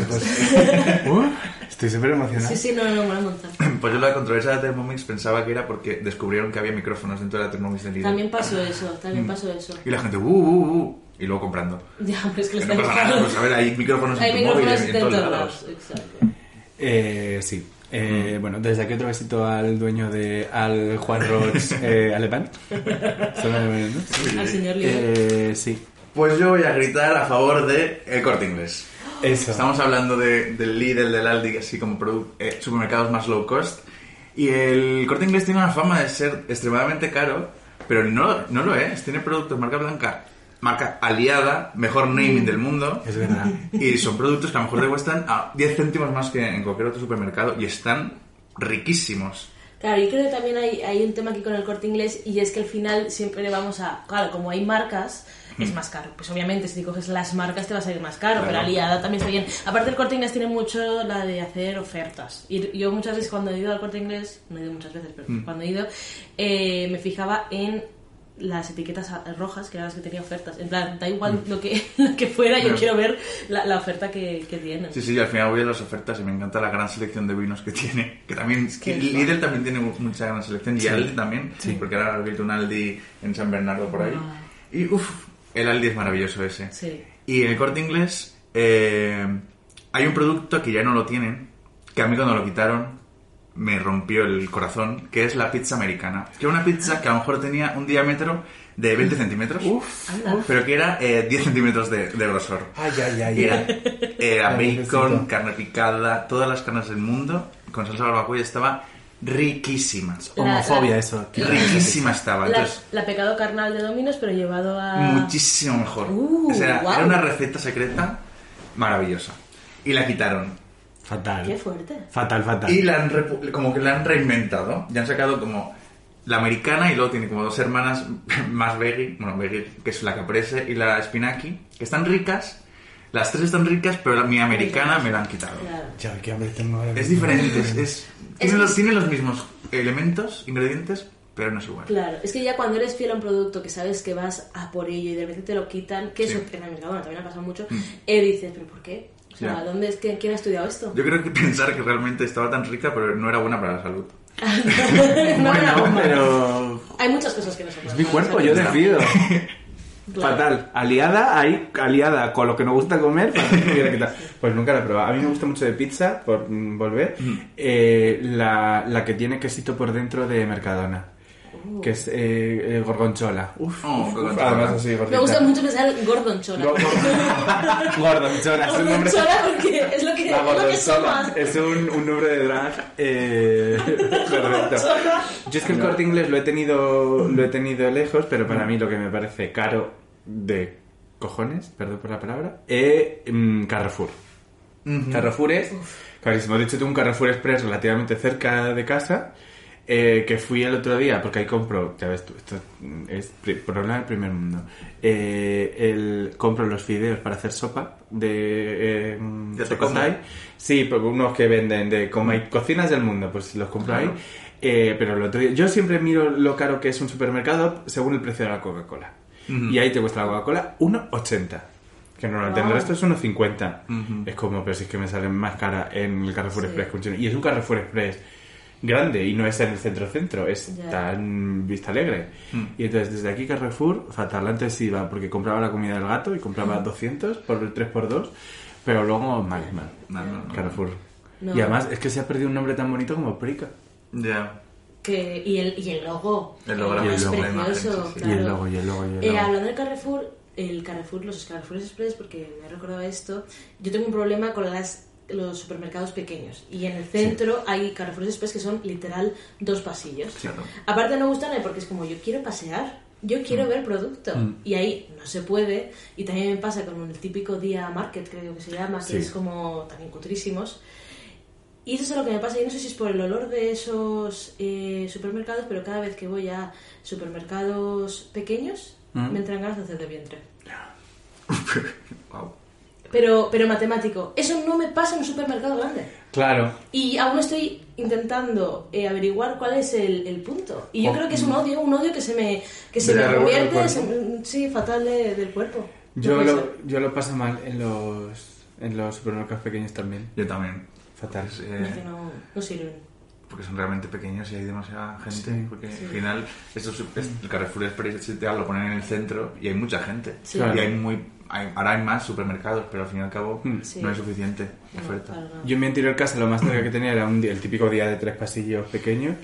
Uh, estoy súper emocionado. Sí, sí, no, no, mola un montón. *clears throat* Pues yo la controversia de Thermomix pensaba que era porque descubrieron que había micrófonos dentro de la Thermomix del Lidl. También pasó eso, también Mm. pasó eso. Y la gente, uh, uh, uh, y luego comprando. *laughs* Ya, pero es que Que los no pasa nada, pues a ver, hay micrófonos Hay en tu móvil, en, de en todos lados. lados. Exacto. Eh, sí. Eh, Bueno, desde aquí otro besito al dueño de... al Juan Roch eh, *laughs* alemán. *laughs* Son alemanes, ¿no? Al señor Líder. Eh, sí. Pues yo voy a gritar a favor de el corte inglés. Eso. Estamos hablando de, del Lidl, del Aldi, así como eh, supermercados más low cost. Y el corte inglés tiene una fama de ser extremadamente caro, pero no, no lo es. Tiene productos marca blanca, marca aliada, mejor naming del mundo. Es verdad. *laughs* Y son productos que a lo mejor te cuestan a 10 céntimos más que en cualquier otro supermercado y están riquísimos. Claro, yo creo que también hay, hay un tema aquí con el corte inglés y es que al final siempre vamos a. Claro, como hay marcas, es más caro. Pues obviamente, si te coges las marcas te va a salir más caro, Claro. pero aliada también está bien. Aparte, el corte inglés tiene mucho la de hacer ofertas. Y yo muchas veces cuando he ido al corte inglés, no he ido muchas veces, pero cuando he ido, eh, me fijaba en las etiquetas rojas, que eran las que tenía ofertas. En plan, da igual lo, que, *laughs* lo que fuera, yo quiero ver la, la oferta que, que tienen. Sí, sí, yo al final voy a las ofertas y me encanta la gran selección de vinos que tiene. Que también, que es Lidl también tiene mu- mucha gran selección y Aldi también, porque ahora he abierto un Aldi en San Bernardo por ahí. Ah. Y uff, el Aldi es maravilloso ese. Sí. Y en el corte inglés eh, hay un producto que ya no lo tienen, que a mí cuando lo quitaron me rompió el corazón, que es la pizza americana. Que era una pizza que a lo mejor tenía un diámetro de 20 centímetros, Anda. pero que era eh, 10 centímetros de, de grosor. Ay, ay, ay. Era, ay. era Ay, bacon, necesito. carne picada, todas las carnes del mundo, con salsa barbacoa y estaba riquísima. Homofobia, La- eso. Riquísima estaba. La, Entonces, la pecado carnal de Dominos, pero llevado a. muchísimo mejor. Uh, O sea, guau. era una receta secreta maravillosa. Y la quitaron. Fatal. Qué fuerte. Fatal, fatal. Y la han como que la han reinventado. Ya han sacado como la americana y luego tiene como dos hermanas *laughs* más veggie, bueno, veggie, que es la caprese y la spinaki, que están ricas. Las tres están ricas, pero la, mi americana me la han quitado. Claro. Ya, qué hambre tengo ahora Es diferente, es, es- tiene, que los, tiene los mismos elementos, ingredientes, pero no es igual. Claro, es que ya cuando eres fiel a un producto que sabes que vas a por ello y de repente te lo quitan, que Sí. Mm. eso en el Mercadona también ha pasado mucho, eh, dices, ¿pero por qué? O sea. ¿dónde es que, ¿quién ha estudiado esto? Yo creo que pensar que realmente estaba tan rica, pero no era buena para la salud. *laughs* No, no, Bueno, pero... Hay muchas cosas que no se Es mi cuerpo, yo decido. *laughs* Claro. Fatal. Aliada, ahí, aliada con lo que nos gusta comer. *laughs* Pues nunca la he probado. A mí me gusta mucho de pizza, por mm, volver, eh, la, la que tiene quesito por dentro de Mercadona. Que es eh, eh, gorgonzola. Uf, Oh, uf, uf, gorgonzola. además así, Me gusta mucho que sea el Gordon Chola. Go- go- *laughs* Gorgonzola, es un nombre... Chola porque es lo que, La es lo que gorgonzola somos. es un, un nombre de drag eh, *laughs* perfecto. Yo es que el corte inglés lo he tenido lo he tenido lejos, pero para mí lo que me parece caro de cojones, perdón por la palabra, es mm, Carrefour. Carrefour es carísimo. De hecho, tengo un Carrefour Express relativamente cerca de casa. Eh, que fui el otro día, porque ahí compro, ya ves tú, esto es pri- problema del primer mundo. Eh, el, compro los fideos para hacer sopa de eh, ¿De? Sí, porque unos que venden de como hay cocinas del mundo, pues los compro ahí. Eh, pero el otro día, yo siempre miro lo caro que es un supermercado según el precio de la Coca-Cola. Y ahí te cuesta la Coca-Cola 1,80. Que normalmente en el Wow. resto es 1,50. Es como, pero si es que me sale más cara en el Carrefour Sí. Express. Y es un Carrefour Express grande y no es en el centro-centro, es tan Vista Alegre. Mm. Y entonces desde aquí Carrefour, fatal. Antes iba porque compraba la comida del gato y compraba 200 por el 3x2, pero luego mal, mal. No, no, no. Carrefour. No. Y además es que se ha perdido un nombre tan bonito como Prica. Ya. Que, y, el, y el logo. El logo, la imagen, precioso. sí, sí. Y el claro. logo, y el logo, y el Eh, logo. hablando del Carrefour, el Carrefour, los Carrefour Express, porque me he recordado esto, yo tengo un problema con las los supermercados pequeños y en el centro hay Carrefour Express que son literal dos pasillos. Claro. Aparte no gustan porque es como yo quiero pasear, yo quiero Mm. ver producto y ahí no se puede y también me pasa con el típico día market creo que se llama que Sí. es como también cutrísimos y eso es lo que me pasa. Yo no sé si es por el olor de esos eh, supermercados, pero cada vez que voy a supermercados pequeños, Mm. me entran ganas de hacer de vientre. Wow. *laughs* Pero, pero matemático. Eso no me pasa en un supermercado grande. Claro. Y aún estoy intentando eh, averiguar cuál es el, el punto. Y yo Oh. creo que es un odio, un odio que se me, que se me convierte, se- sí, fatal de- del cuerpo. Yo lo, yo lo paso mal en los, en los supermercados pequeños también. Yo también. Fatal. Es, Es eh, que no, no sirven. Porque son realmente pequeños y hay demasiada gente. Sí. Porque al final, eso es- es- el Carrefour Express etc., lo ponen en el centro y hay mucha gente. Sí. Y Claro. hay muy, hay- ahora hay más supermercados, pero al fin y al cabo Mm. Sí. no es suficiente No, oferta. Yo en mi anterior casa lo más cerca que tenía era un día- el típico día de tres pasillos pequeños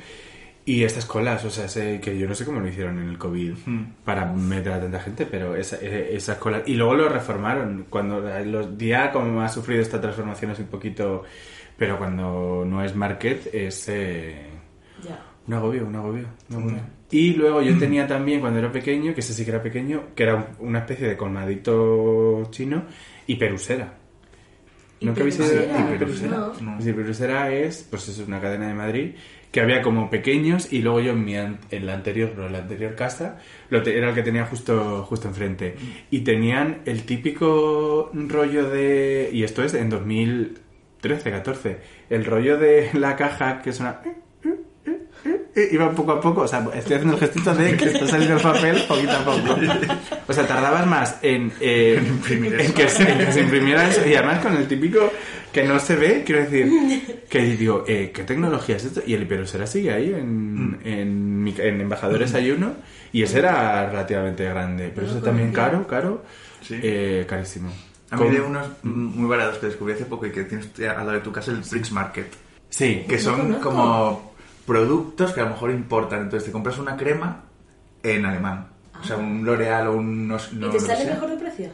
y estas colas, o sea, sé que yo no sé cómo lo hicieron en el COVID Hmm. para meter a tanta gente, pero esa- eh, esas colas... Y luego lo reformaron, cuando los días como ha sufrido esta transformación es un poquito... Pero cuando no es market es... eh, Ya. un agobio, un agobio, un agobio. Y luego yo tenía también, cuando era pequeño, que ese sí que era pequeño, que era un- una especie de colmadito chino y perusera. ¿Nunca habéis ido Hiperusera? No. Pues Hiperusera es, pues es una cadena de Madrid que había como pequeños y luego yo en, mi an- en la anterior, no, en la anterior casa, lo te- era el que tenía justo, justo enfrente. Y tenían el típico rollo de, y esto es en 2013, 14, el rollo de la caja que suena... eh, iba poco a poco, o sea, estoy haciendo el gestito de que está saliendo el papel poquito a poco. O sea, tardabas más en, eh, En imprimir en que, se- en que se imprimiera eso. Y además con el típico que no se ve, quiero decir, que digo, eh, ¿qué tecnología es esto? Y el hiperusera sigue ahí en, en, mi- en Embajadores hay uno y ese era relativamente grande, pero eso también caro, caro, Sí. eh, carísimo. A mí de unos muy baratos que descubrí hace poco y que tienes al lado de tu casa, el Bricks Market. Sí, Que son como productos que a lo mejor importan. Entonces te compras una crema en alemán. O sea, un L'Oreal o un... No, ¿Y no, te lo que sale mejor de precio?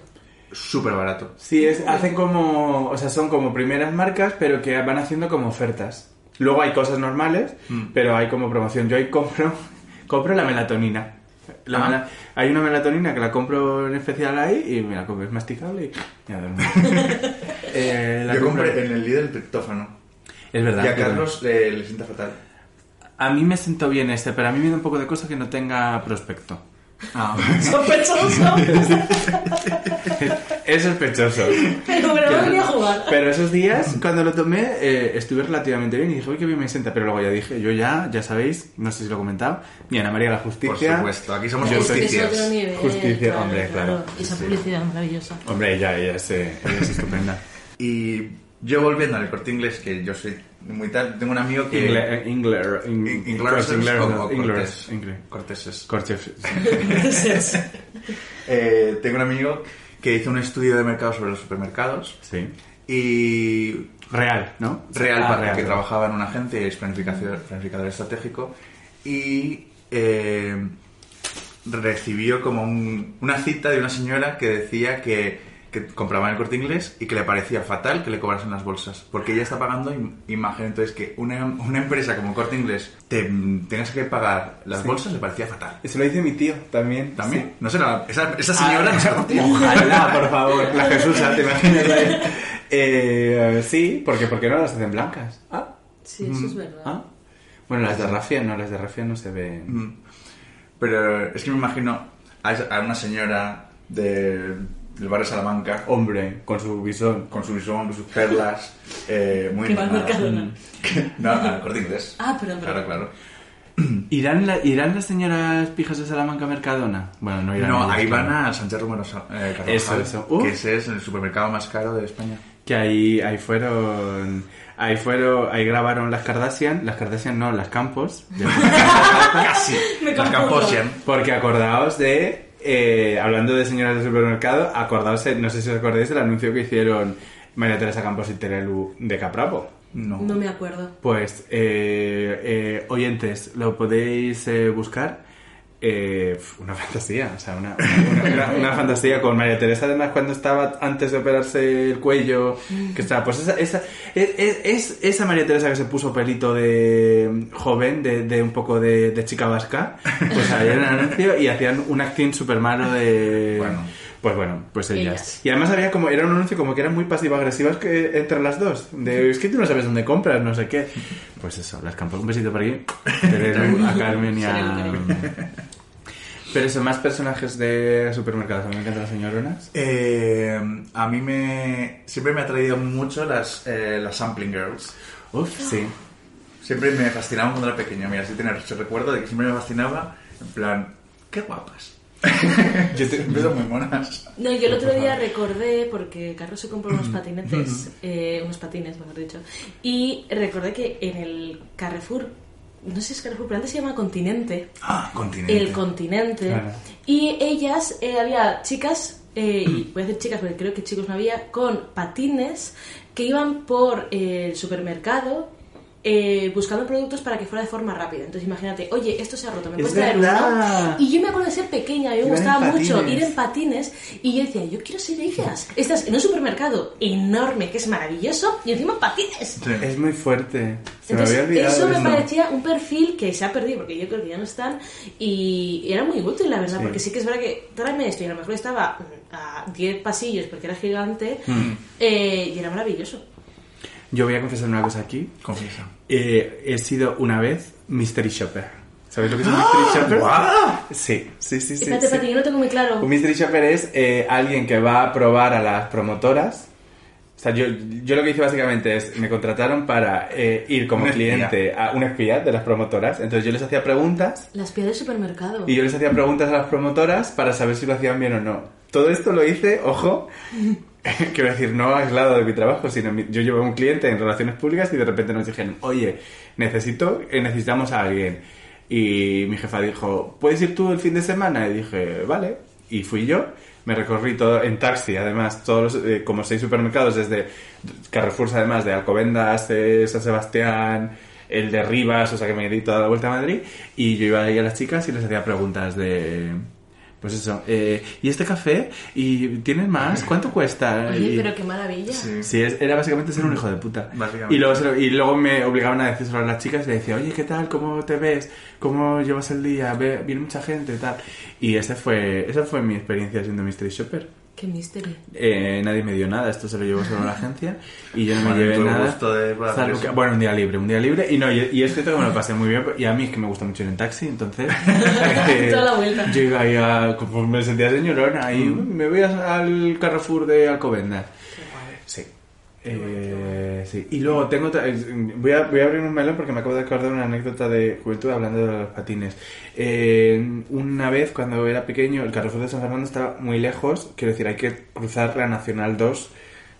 Súper barato. Sí, es, hacen como, o sea, son como primeras marcas, pero que van haciendo como ofertas. Luego hay cosas normales, Mm. pero hay como promoción. Yo ahí compro, *laughs* compro la melatonina. La Ah. mela- hay una melatonina que la compro en especial ahí y me la compro, es masticable y ya duermo. *laughs* Eh, la Yo compro- compré en el líder el triptófano. Es verdad. Y a. Carlos le, le sienta fatal. A mí me siento bien este, pero a mí me da un poco de cosa que no tenga prospecto. Ah, *laughs* Sospechoso. Es sospechoso. Pero me lo voy a venir a jugar. Pero esos días, cuando lo tomé, eh, estuve relativamente bien y dije, uy, qué bien me sienta. Pero luego ya dije, yo ya, ya sabéis, no sé si lo he comentado, mi Ana María la por Justicia. supuesto, aquí somos justicias. nivel. Justicia, hombre, claro. Y esa Sí. publicidad maravillosa. Hombre, ella, ella es, eh, ella es estupenda. Y yo volviendo al corte inglés, que yo soy muy tal, tengo un amigo que... Ingle- Ingler, in- In- Cortes Ingleses Ingleses, o- o Inglers, cortés. Corteses. Cortes. *laughs* Eh, tengo un amigo que hizo un estudio de mercado sobre los supermercados Sí. y Real, ¿no? real, Ah, para real. que trabajaba en una agencia y es planificador, planificador estratégico y eh, recibió como un- una cita de una señora que decía que, que compraba en el corte inglés y que le parecía fatal que le cobrasen las bolsas porque ella está pagando im- imagen entonces que una, una empresa como corte inglés te tengas que pagar las Sí. bolsas le parecía fatal Eso lo dice mi tío también. también no sé la- esa, esa señora Ah, no. *laughs* Ojalá, por favor. La Jesusa, ¿te imaginas? *laughs* Eh, sí, porque ¿por qué no las hacen blancas? Ah, Sí, eso es verdad. ah. Bueno, las de Rafia no, las de Rafia no se ven. Mm. Pero es que me imagino a, esa- a una señora de, del barrio Salamanca Hombre, con su visón. con su visón, con sus perlas, eh, muy Que va al. Mercadona. No, al corte inglés. Ah, perdón, Claro, perdón. claro. ¿Irán, la- ¿Irán las señoras pijas de Salamanca a Mercadona? Bueno, no irán. No, ellas, ahí van claro. al Sánchez Romero eh, Carvajal, Eso, eso. Uh. que ese es el supermercado más caro de España. Que ahí, ahí fueron... Ahí fueron... Ahí grabaron las Kardashian. Las Kardashian no, las Campos. *laughs* *laughs* Casi. Me Las confundo. Camposian. Porque acordaos de... eh, hablando de señoras de supermercado, acordaos, eh, no sé si os acordáis del anuncio que hicieron María Teresa Campos y Terelu de Caprapo. No. No me acuerdo. Pues, eh, eh, oyentes, lo podéis eh, buscar. Eh, una *laughs* fantasía, o sea, una, una- fantasía con María Teresa, además, cuando estaba antes de operarse el cuello, que estaba, pues esa, esa, es, es- es esa María Teresa que se puso pelito de joven, de, de un poco de, chica vasca, pues ahí en el anuncio y hacían un acting súper malo de... Pues bueno, pues ellas. Ellas. Y además había como, era un anuncio como que eran muy pasivo-agresivas que entre las dos. De, es que tú no sabes dónde compras, no sé qué. Pues eso, las campos. Un besito por aquí. A Carmen y a... Pero eso, más personajes de supermercados. A mí me encantan las señoronas. Eh, a mí me siempre me ha traído mucho las, eh, las sampling girls. Uf, sí. Siempre me fascinaba cuando era pequeño. Mira, sí tener ese recuerdo de que siempre me fascinaba, en plan, qué guapas. *laughs* Yo te- son muy monas. No, yo el otro día recordé, porque Carlos se compró unos patinetes, eh, unos patines, mejor dicho, y recordé que en el Carrefour, no sé si es Carrefour, pero antes se llama Continente, Ah, continente. el continente, Claro. y ellas, eh, había chicas, eh, y voy a decir chicas porque creo que chicos no había, con patines que iban por eh, el supermercado eh, buscando productos para que fuera de forma rápida. Entonces imagínate, oye, esto se ha roto, ¿me Es puedes traer uno? Y yo me acuerdo de ser pequeña, a mí me gustaba mucho ir en patines y yo decía, yo quiero ser ellas. Estás en un supermercado enorme que es maravilloso y encima patines. Sí. Es muy fuerte. Se me Entonces, había olvidado eso me eso. parecía un perfil que se ha perdido porque yo creo que ya no están y era muy útil, la verdad, Sí. porque sí que es verdad que tráeme esto y a lo mejor estaba a 10 pasillos porque era gigante Mm. eh, y era maravilloso. Yo voy a confesar una cosa aquí. Confiesa. Eh, he sido una vez Mystery Shopper. ¿Sabéis lo que es un Mystery Shopper? ¡Guau! Sí, sí, sí, sí. Espérate, sí. espérate, yo no tengo muy claro. Un Mystery Shopper es eh, alguien que va a probar a las promotoras. O sea, yo, yo lo que hice básicamente es, me contrataron para eh, ir como Un espía. cliente a un espía de las promotoras. Entonces yo les hacía preguntas Las piedras del supermercado. y yo les hacía preguntas a las promotoras para saber si lo hacían bien o no. Todo esto lo hice, ojo, *laughs* quiero decir, no aislado de mi trabajo, sino mi- yo llevo a un cliente en relaciones públicas y de repente nos dijeron, oye, necesito, eh, necesitamos a alguien. Y mi jefa dijo, ¿puedes ir tú el fin de semana? Y dije, vale. Y fui yo, me recorrí todo en taxi, además, todos los, eh, como seis supermercados, desde Carrefour, además, de Alcobendas, eh, San Sebastián, el de Rivas, o sea que me di toda la vuelta a Madrid, y yo iba ahí a las chicas y les hacía preguntas de... Pues eso, eh, ¿y este café? ¿Y tienes más? ¿Cuánto cuesta? Oye, Y- pero qué maravilla. Sí, es- era básicamente ser un hijo de puta. Y luego, se lo- y luego me obligaban a decírselo a las chicas y le decía, oye, ¿qué tal? ¿Cómo te ves? ¿Cómo llevas el día? Ve- Viene mucha gente y tal. Y ese fue, esa fue mi experiencia siendo Mystery Shopper. Qué misterio. Eh, nadie me dio nada, esto se lo llevó solo la agencia y yo no me Bueno, llevé nada. de salvo que- bueno, un día libre, un día libre. Y no, y, y es cierto que me lo pasé muy bien. Y a mí es que me gusta mucho ir en taxi, entonces. *laughs* eh, Toda la vuelta. Yo iba ahí a. Como me sentía señorona y me voy a- al Carrefour de Alcobendas. Sí. Eh, sí. Y luego tengo otra- voy, a, voy a abrir un melón porque me acabo de acordar una anécdota de juventud hablando de los patines. Eh, una vez cuando era pequeño el Carrefour de San Fernando estaba muy lejos, quiero decir, hay que cruzar la Nacional 2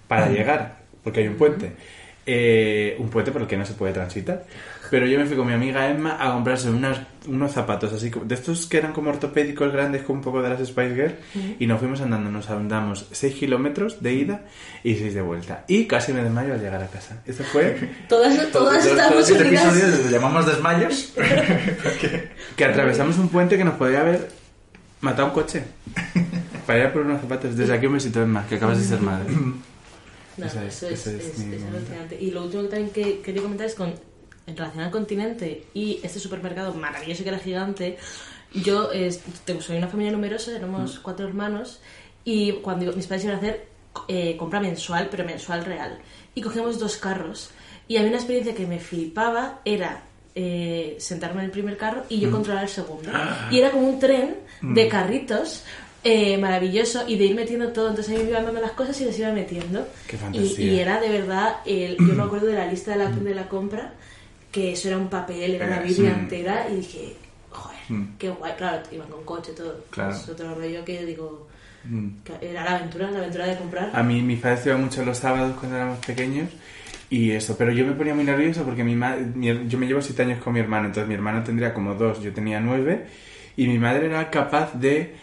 para llegar, porque hay un puente. Eh, un puente por el que no se puede transitar. Pero yo me fui con mi amiga Emma a comprarse unas, unos zapatos así, de estos que eran como ortopédicos grandes, con un poco de las Spice Girls, y nos fuimos andando, nos andamos 6 kilómetros de ida y 6 de vuelta. Y casi me desmayo al llegar a casa. Eso fue *laughs* Todas, todas Todos- estamos todos este unidas. episodio lo llamamos desmayos. *laughs* que atravesamos un puente que nos podía haber matado un coche. Para ir a por unos zapatos. Desde aquí un besito, Emma, que acabas de ser madre. No, Ese es- eso es, es es- alucinante. Y lo último que también que quería comentar es con en relación al continente y este supermercado maravilloso que era gigante. Yo eh, soy una familia numerosa, éramos Mm. cuatro hermanos y cuando mis padres iban a hacer eh, compra mensual, pero mensual real. Y cogíamos dos carros y había una experiencia que me flipaba, era eh, sentarme en el primer carro y Mm. yo controlar el segundo. Ah. Y era como un tren de carritos eh, maravilloso y de ir metiendo todo. Entonces a mí me iban dando las cosas y les iba metiendo. Qué Y-. Y, era de verdad, el, yo me acuerdo de la lista de la, de la compra, que eso era un papel, era una Eh, Biblia sí. entera y dije, joder, Mm. qué guay. Claro, iban con coche todo. Claro. Es otro rollo que digo, Mm. que era la aventura, la aventura de comprar. A mí mis padres iban mucho los sábados cuando éramos pequeños y eso, pero yo me ponía muy nervioso porque mi ma- mi- yo me llevo siete años con mi hermano, entonces mi hermano tendría como dos, yo tenía nueve y mi madre era capaz de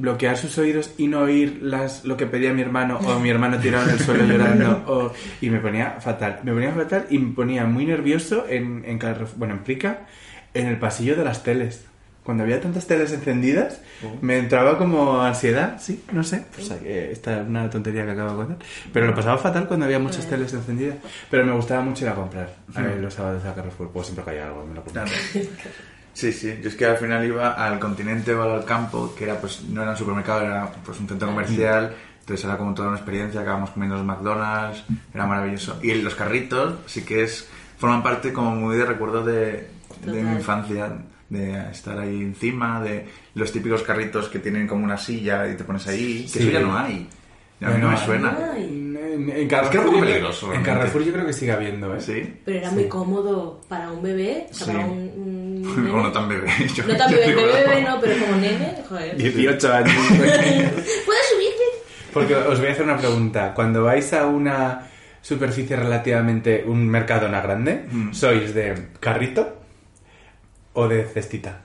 bloquear sus oídos y no oír las, lo que pedía mi hermano o mi hermano tirado en el suelo llorando o, y me ponía fatal, me ponía fatal y me ponía muy nervioso en, en bueno, en Prica, en el pasillo de las teles. Cuando había tantas teles encendidas, me entraba como ansiedad, sí, no sé. O sea, que esta es una tontería que acabo de contar. Pero lo pasaba fatal cuando había muchas teles encendidas. Pero me gustaba mucho ir a comprar eh, los sábados a Carrefour. Pues siempre caía algo, me lo apuntaba. *laughs* Sí, sí. Yo es que al final iba al continente o al campo, que era pues no era un supermercado, era pues un centro comercial. Entonces era como toda una experiencia, acabamos comiendo los McDonald's, era maravilloso. Y los carritos sí que es forman parte como muy de recuerdo de, de mi infancia, de estar ahí encima, de los típicos carritos que tienen como una silla y te pones ahí, que Sí. eso ya no hay. A mí no, No me suena. Ay, En, en Es que era un Carrefour, poco yo creo- peligroso, en. Carrefour yo creo que sigue habiendo, ¿eh? Sí. pero era Sí. muy cómodo para un bebé, o sea, Sí. para un, no tan bebé. *laughs* Yo- No tan bebé, bebé, bebé no, pero como nene, joder. 18 años. *laughs* ¿Puedes subirte? Porque os voy a hacer una pregunta. Cuando vais a una superficie relativamente, un mercado no grande, Mm. ¿sois de carrito o de cestita?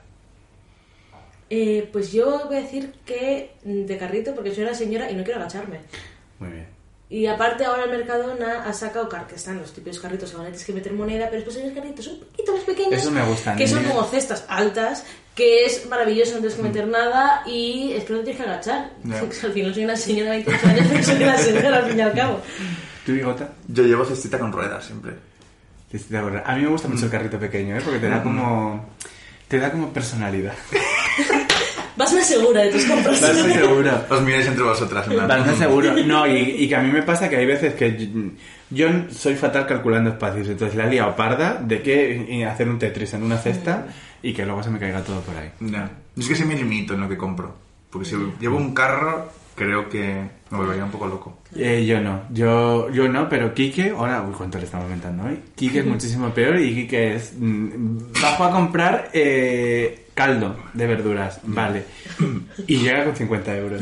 Eh, pues yo voy a decir que de carrito porque soy una señora y no quiero agacharme. Muy bien. Y aparte ahora el Mercadona ha sacado car que están los típicos carritos que van a tienes que meter moneda, pero después hay unos carritos un poquito más pequeños. Eso me gusta, Que son ¿no? como cestas altas, que es maravilloso, no tienes que meter nada y es que no te tienes que agachar. Ya. *laughs* al final soy una señora de 28 años, pero soy una señora al fin y al cabo. ¿Tú, Bigota? Yo llevo cestita con ruedas siempre. Cestita gorda. A mí me gusta mucho el carrito pequeño, ¿eh? Porque te da como... Te da como personalidad. *laughs* Vas más segura de tus compras. Vas muy seguro. Os miráis entre vosotras. en plan, Vas muy seguro. No, y, y que a mí me pasa que hay veces que yo, yo soy fatal calculando espacios. Entonces la he liado parda de que hacer un Tetris en una cesta y que luego se me caiga todo por ahí. Yo es que sí me limito en lo que compro. Porque si llevo un carro, creo que me volvería un poco loco. Eh, yo no, yo, yo no, pero Quique, ahora, uy, cuánto le estamos aumentando hoy. Quique es *laughs* muchísimo peor y Quique es. mm, bajo a comprar eh, caldo de verduras, vale. Y llega con 50 euros.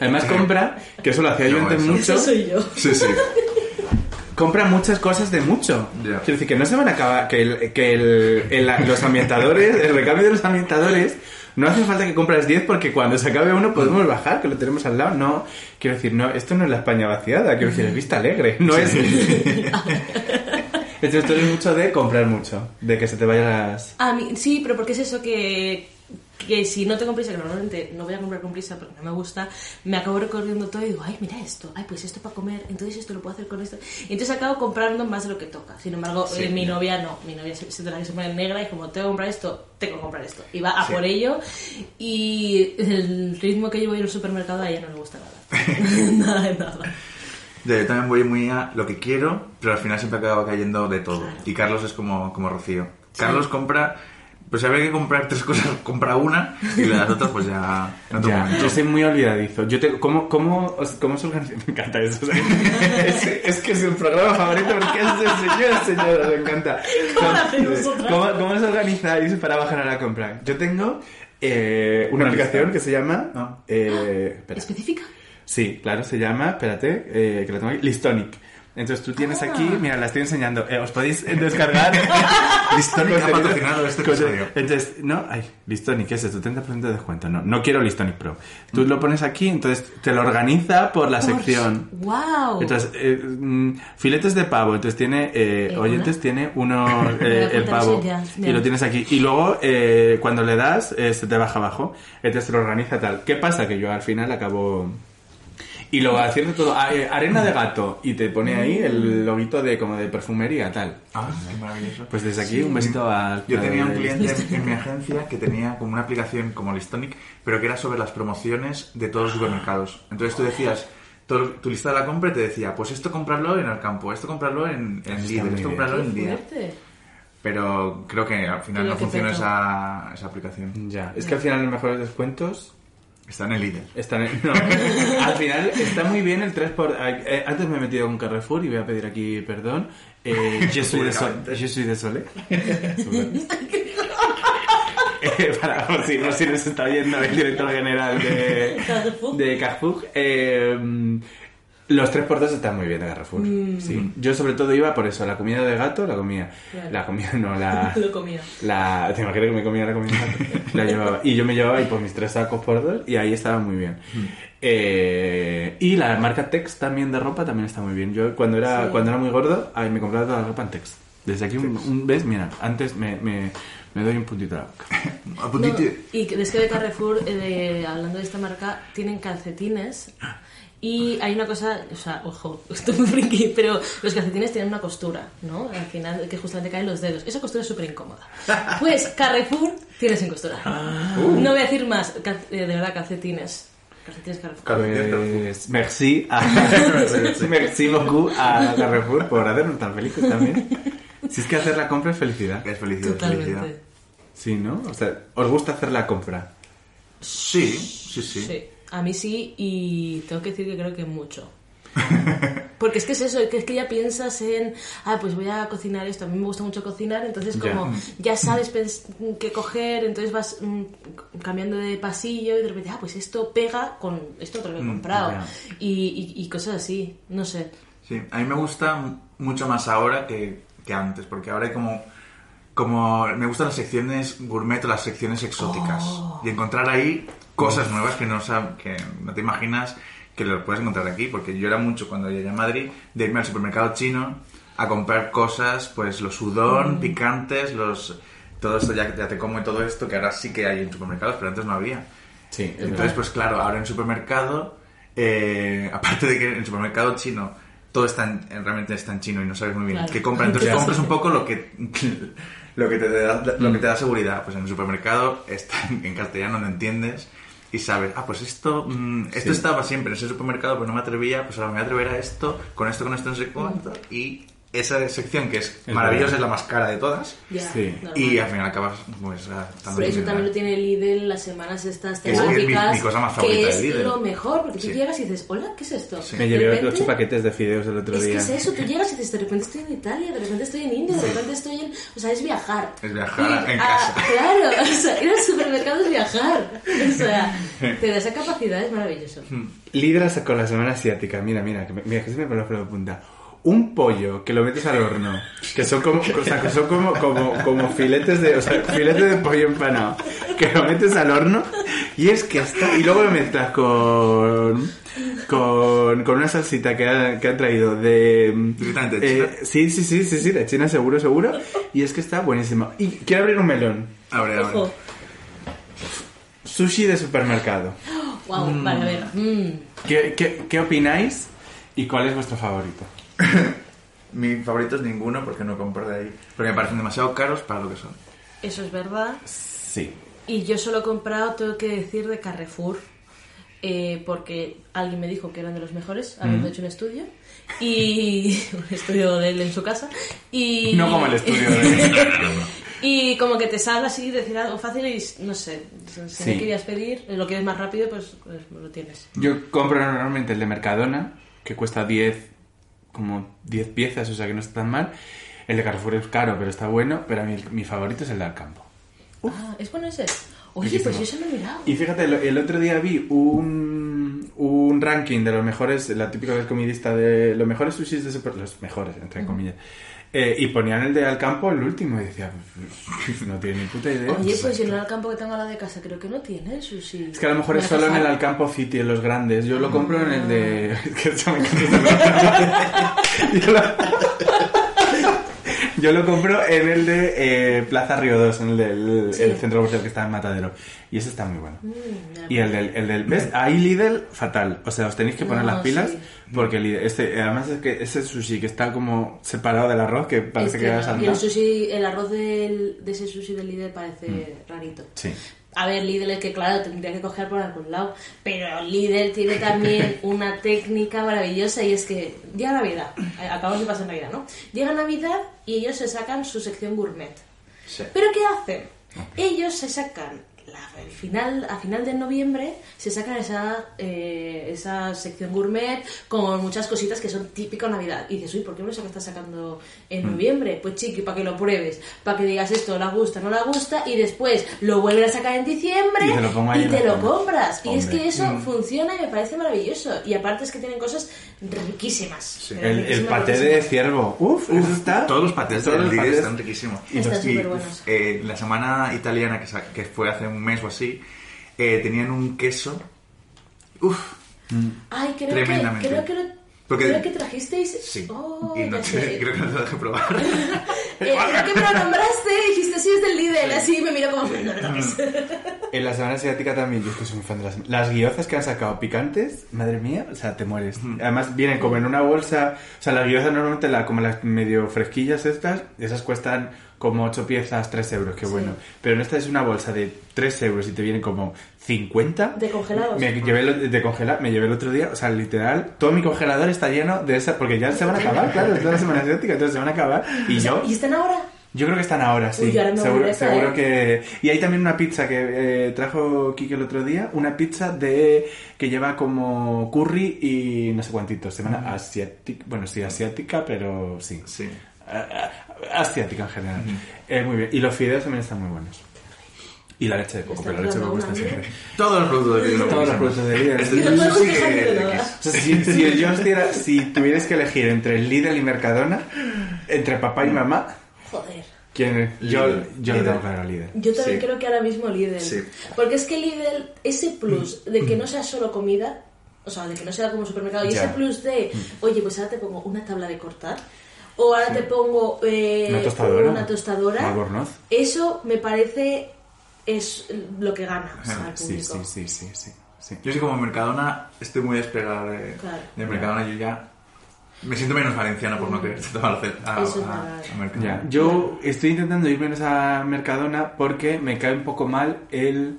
Además, compra, que eso lo hacía yo antes eso- mucho. Eso soy yo. Sí, sí. compra muchas cosas de mucho. Quiero decir que no se van a acabar, que, el- que el- el- los ambientadores, el recambio de los ambientadores, no hace falta que compras 10 porque cuando se acabe uno podemos bajar, que lo tenemos al lado. No, quiero decir, no, esto no es la España vaciada, quiero decir, es vista alegre, no es... *laughs* Entonces tú eres mucho de comprar mucho, de que se te vayan las... A mí, sí, pero porque es eso que, que si no tengo prisa, que normalmente no voy a comprar con prisa porque no me gusta, me acabo recorriendo todo y digo, ay, mira esto, ay, pues esto para comer, entonces esto lo puedo hacer con esto. Y entonces acabo comprando más de lo que toca. Sin embargo, Sí, eh, mi novia no, mi novia se, se, que se pone negra y como tengo que comprar esto, tengo que comprar esto. Y va a Sí. por ello y el ritmo que llevo en el supermercado a ella no le gusta nada. *laughs* *laughs* nada de nada. Yo también voy muy a lo que quiero, pero al final siempre acaba cayendo de todo. Y Carlos es como, como Rocío. Carlos compra, pues si habría que comprar tres cosas, *laughs* compra una y las otras pues ya... Ya, yo soy muy olvidadizo. Yo te, ¿cómo, cómo, os- ¿Cómo se organiza? *laughs* Me encanta eso. o sea, es, es que es un programa favorito porque es de señora, señora, me encanta. ¿Cómo? ¿Cómo, cómo os organizáis para bajar a la compra? Yo tengo eh, una Una aplicación lista. que se llama... Ah. eh. ¿Específica? Sí, claro, se llama, espérate, eh, que la tengo aquí, Listonic. Entonces tú tienes Ah. aquí, mira, la estoy enseñando, eh, os podéis descargar. *laughs* Listonic ha patrocinado este episodio. Entonces, no, ay, Listonic, ¿qué es esto? 30% de descuento. No, no quiero Listonic Pro. Tú lo pones aquí, entonces te lo organiza por la sección. ¡Wow! Entonces, eh, mm, filetes de pavo, entonces tiene, eh, Eh, oyentes, una. tiene uno, *laughs* eh, el pavo, y lo tienes aquí. Y luego, cuando le das, se te baja abajo, entonces te lo organiza tal. ¿Qué pasa? Que yo al final acabo... Y lo haciendo todo, eh, arena de gato, y te pone ahí el loguito de como de perfumería, tal. Ah, qué maravilloso. Pues desde aquí un besito al... Yo tenía un cliente en, en mi agencia que tenía como una aplicación como Listonic, pero que era sobre las promociones de todos los supermercados. Entonces tú decías, todo- tu lista de la compra y te decía, pues esto comprarlo en el campo, esto comprarlo en, en Lidl, esto comprarlo ¡Qué en Día. Pero creo que al final no funciona esa, esa aplicación. Ya, es que al final los mejores descuentos Está en el Lidl. Están en- no. *laughs* Al final está muy bien el 3 por... eh, antes me he metido con Carrefour y voy a pedir aquí perdón. Eh, je suis désolé. Je suis désolé. Eh, para, por, si, por si nos está oyendo el director general de Carrefour. de Carrefour. eh, los 3x2 están muy bien de Carrefour. Sí. Yo sobre todo iba por eso. La comida de gato la comía. Claro. La comida no, la... *laughs* Lo comía. La, te imaginas que me comía la comida de gato? La *laughs* llevaba. Y yo me llevaba ahí por mis tres sacos por dos y ahí estaba muy bien. Eh, y la marca Tex también de ropa también está muy bien. Yo cuando era, Sí. cuando era muy gordo, ahí me compraba toda la ropa en Tex. Desde aquí, un, un- ¿ves? Mira, antes me, me, me doy un puntito a la boca. *laughs* A No, puntito- y es que de Carrefour, eh, de- hablando de esta marca, tienen calcetines. Y hay una cosa, o sea, ojo, *laughs* esto es muy friki, pero los calcetines tienen una costura, ¿no? Al final, que justamente caen los dedos. Esa costura es súper incómoda. *laughs* Pues Carrefour tiene sin costura. No voy a decir más, eh, de verdad, calcetines. Calcetines Carrefour. Pues merci a, *laughs* merci beaucoup a Carrefour por hacernos tan felices también. Si es que hacer la compra es felicidad. Es felicidad, es felicidad. Totalmente. Sí, ¿no? O sea, ¿os gusta hacer la compra? Sí, sí, sí. Sí, a mí sí, y tengo que decir que creo que mucho. *laughs* Porque es que es eso, que es que ya piensas en, ah, pues voy a cocinar esto, a mí me gusta mucho cocinar, entonces Ya. como ya sabes pens- qué coger, entonces vas mm, cambiando de pasillo y de repente, ah, pues esto pega con esto otro que he Mm, comprado. ya. Y, y- y cosas así, no sé. Sí, a mí me gusta mucho más ahora que, que antes, porque ahora hay como, como... Me gustan las secciones gourmet o las secciones exóticas. Oh. Y encontrar ahí cosas nuevas que no, sab- que no te imaginas que lo puedes encontrar aquí. Porque yo era mucho, cuando llegué a Madrid, de irme al supermercado chino a comprar cosas, pues los Mm. udon, picantes, los... Todo esto ya, ya te como y todo esto, que ahora sí que hay en supermercados, pero antes no había. Sí, es Entonces, pues claro, ahora en supermercado, eh, *laughs* aparte de que en el supermercado chino todo está en- en- realmente está en chino y no sabes muy bien Claro. qué comprar, entonces *laughs* compras un poco lo que *laughs* lo que te da lo que te da seguridad. Pues en el supermercado está en castellano, no entiendes y sabes, ah, pues esto mm, esto Sí. estaba siempre en ese supermercado, pero no me atrevía, pues ahora me voy a atrever a esto, con esto, con esto, no sé cuánto y esa sección que es, Es maravillosa verdad. es la más cara de todas Ya, Sí. y al final acabas pues Pero eso también lo tiene Lidl las semanas estas Es que es mi- temáticas. mi cosa más favorita que de es Lidl. lo mejor, porque tú Sí. llegas y dices, hola, ¿qué es esto? Sí. Me De llevé repente- ocho paquetes de fideos el otro Es que día. es eso, tú llegas y dices, de repente estoy en Italia, de repente estoy en India, de repente estoy en... O sea, es viajar. Es viajar Ir en a- casa. Claro, o sea, ir al supermercado es viajar. O sea, te da esa capacidad, es maravilloso. Lidl sacó la semana asiática. Mira, mira, que me, mira, que se me pone de punta. Un pollo que lo metes al horno, que son como, o sea, que son como, como, como filetes de, o sea, filetes de pollo empanado, que lo metes al horno y es que está, y luego lo mezclas con, con, con una salsita que, ha- que han traído de, de China. eh, sí, sí, sí, sí, sí, de China seguro, seguro, y es que está buenísimo. Y quiero abrir un melón. Abre, abre. Sushi de supermercado. Wow, vale, a ver. mm. ¿Qué, qué, qué opináis y cuál es vuestro favorito? Mi favorito es ninguno porque no compro de ahí. Porque me parecen demasiado caros para lo que son. Eso es verdad. Sí. Y yo solo he comprado, tengo que decir, de Carrefour. eh, porque alguien me dijo que eran de los mejores, habiendo hecho un estudio. Y. *laughs* un estudio de él en su casa. Y. No como el estudio de... *laughs* *laughs* Y como que te sale así decir algo fácil y no sé, si Sí. me querías pedir, lo quieres más rápido, pues, pues lo tienes. Yo compro normalmente el de Mercadona, que cuesta 10, como 10 piezas, o sea que no está tan mal. El de Carrefour es caro, pero está bueno, pero a mí mi favorito es el de Alcampo. Ah, ¿es bueno ese? Oye, pues yo eso no he mirado. Y fíjate, el, el otro día vi un, un ranking de los mejores, la típica comidista de los mejores sushis de super, los mejores, entre comillas. Eh, y ponían el de Alcampo el último y decía, *laughs* no tiene ni puta idea. Oye, pues yo en el campo que tengo la de casa creo que no tiene sushi. Es que a lo mejor Me es solo en el Alcampo City, en los grandes. Yo lo compro en el de... Ah. *laughs* Es que eso me encanta ese *laughs* Yo lo... Yo lo compro en el de eh, Plaza Río 2, en el del Sí. el centro comercial que está en Matadero. Y ese está muy bueno. Mm. Y el del, el del... ¿Ves? Ahí Lidl, fatal. O sea, os tenéis que poner No, las pilas sí. Porque Lidl... Este, además es que ese sushi que está como separado del arroz, que parece que, que era no, y el sushi, el arroz del, de ese sushi del líder parece rarito. Sí. A ver, Lidl es que claro, tendría que coger por algún lado, pero Lidl tiene también *laughs* una técnica maravillosa y es que llega Navidad, eh, acabamos de pasar Navidad, ¿no? Llega Navidad y ellos se sacan su sección gourmet. Sí. ¿Pero qué hacen? Ellos se sacan, la- el final, a final de noviembre, se sacan esa, eh, esa sección gourmet con muchas cositas que son típico Navidad. Y dices, uy, ¿por qué me lo estás sacando en noviembre? Pues chiqui, para que lo pruebes, para que digas esto, la gusta, no la gusta, y después lo vuelven a sacar en diciembre Y te lo y te lo compras. Y es Hombre. que eso funciona y me parece maravilloso. Y aparte es que tienen cosas riquísimas. Pero El, el riquísimas, paté de ciervo. Uf, eso está... Todos los patés Todos los patés. están riquísimos. Y, superbuenos. eh, la semana italiana que, que fue hace un mes o así, eh, tenían un queso. Uf, Ay, creo Tremendamente. que, creo que, lo- Porque- creo que trajisteis... sí. Oh, y no te- sé. *laughs* creo que no te lo dejé probar. *laughs* Eh, es que me lo nombraste y dijiste, sí, es del Lidl, así me miro como... Toques. En la semana asiática también, yo es que soy muy fan de las... Las guiozas que han sacado picantes, madre mía, o sea, te mueres. Además vienen como en una bolsa... O sea, las guiozas normalmente, la, como las medio fresquillas estas, esas cuestan como 8 piezas, 3 euros, qué Sí. bueno. Pero en esta es una bolsa de 3 euros y te vienen como 50. ¿De congelados? Me llevé el- de congelar, me llevé el otro día, o sea, literal, todo mi congelador está lleno de esa... Porque ya se van a acabar, claro, es la semana asiática, entonces se van a acabar. *laughs* Y yo... ¿Y están ahora? Yo creo que están ahora, sí. Uy, seguro esa, ¿eh? que... Y hay también una pizza que eh, trajo Kike el otro día, una pizza de que lleva como curry y no sé cuántitos. Se llama asiática, bueno, sí, asiática, pero sí. Sí. Asiática en general. Eh, muy bien. Y los fideos también están muy buenos. Y la leche de coco, pero la leche de coco está siempre. *laughs* Todos los productos de Lidl. Todos los productos de Lidl. Este si, yo estuviera- si tuvieras que elegir entre Lidl y Mercadona, entre papá y mamá, Joder. ¿quién? Yo, yo le Lidl. tengo a Lidl. Yo también Sí. creo que ahora mismo Lidl. Sí. Porque es que Lidl, ese plus de que no sea solo comida, o sea, de que no sea como supermercado, y Ya. ese plus de, oye, pues ahora te pongo una tabla de cortar, o ahora te pongo eh, Una tostadora. una tostadora, Albornoz. eso me parece es lo que gana o sea, al Sí, sí, sí, sí, sí, sí. Yo sí como Mercadona estoy muy despegado de, Claro. de Mercadona. Yo ya me siento menos valenciano por no querer tomar a, Mercadona. Ya, yo estoy intentando ir menos a Mercadona porque me cae un poco mal el,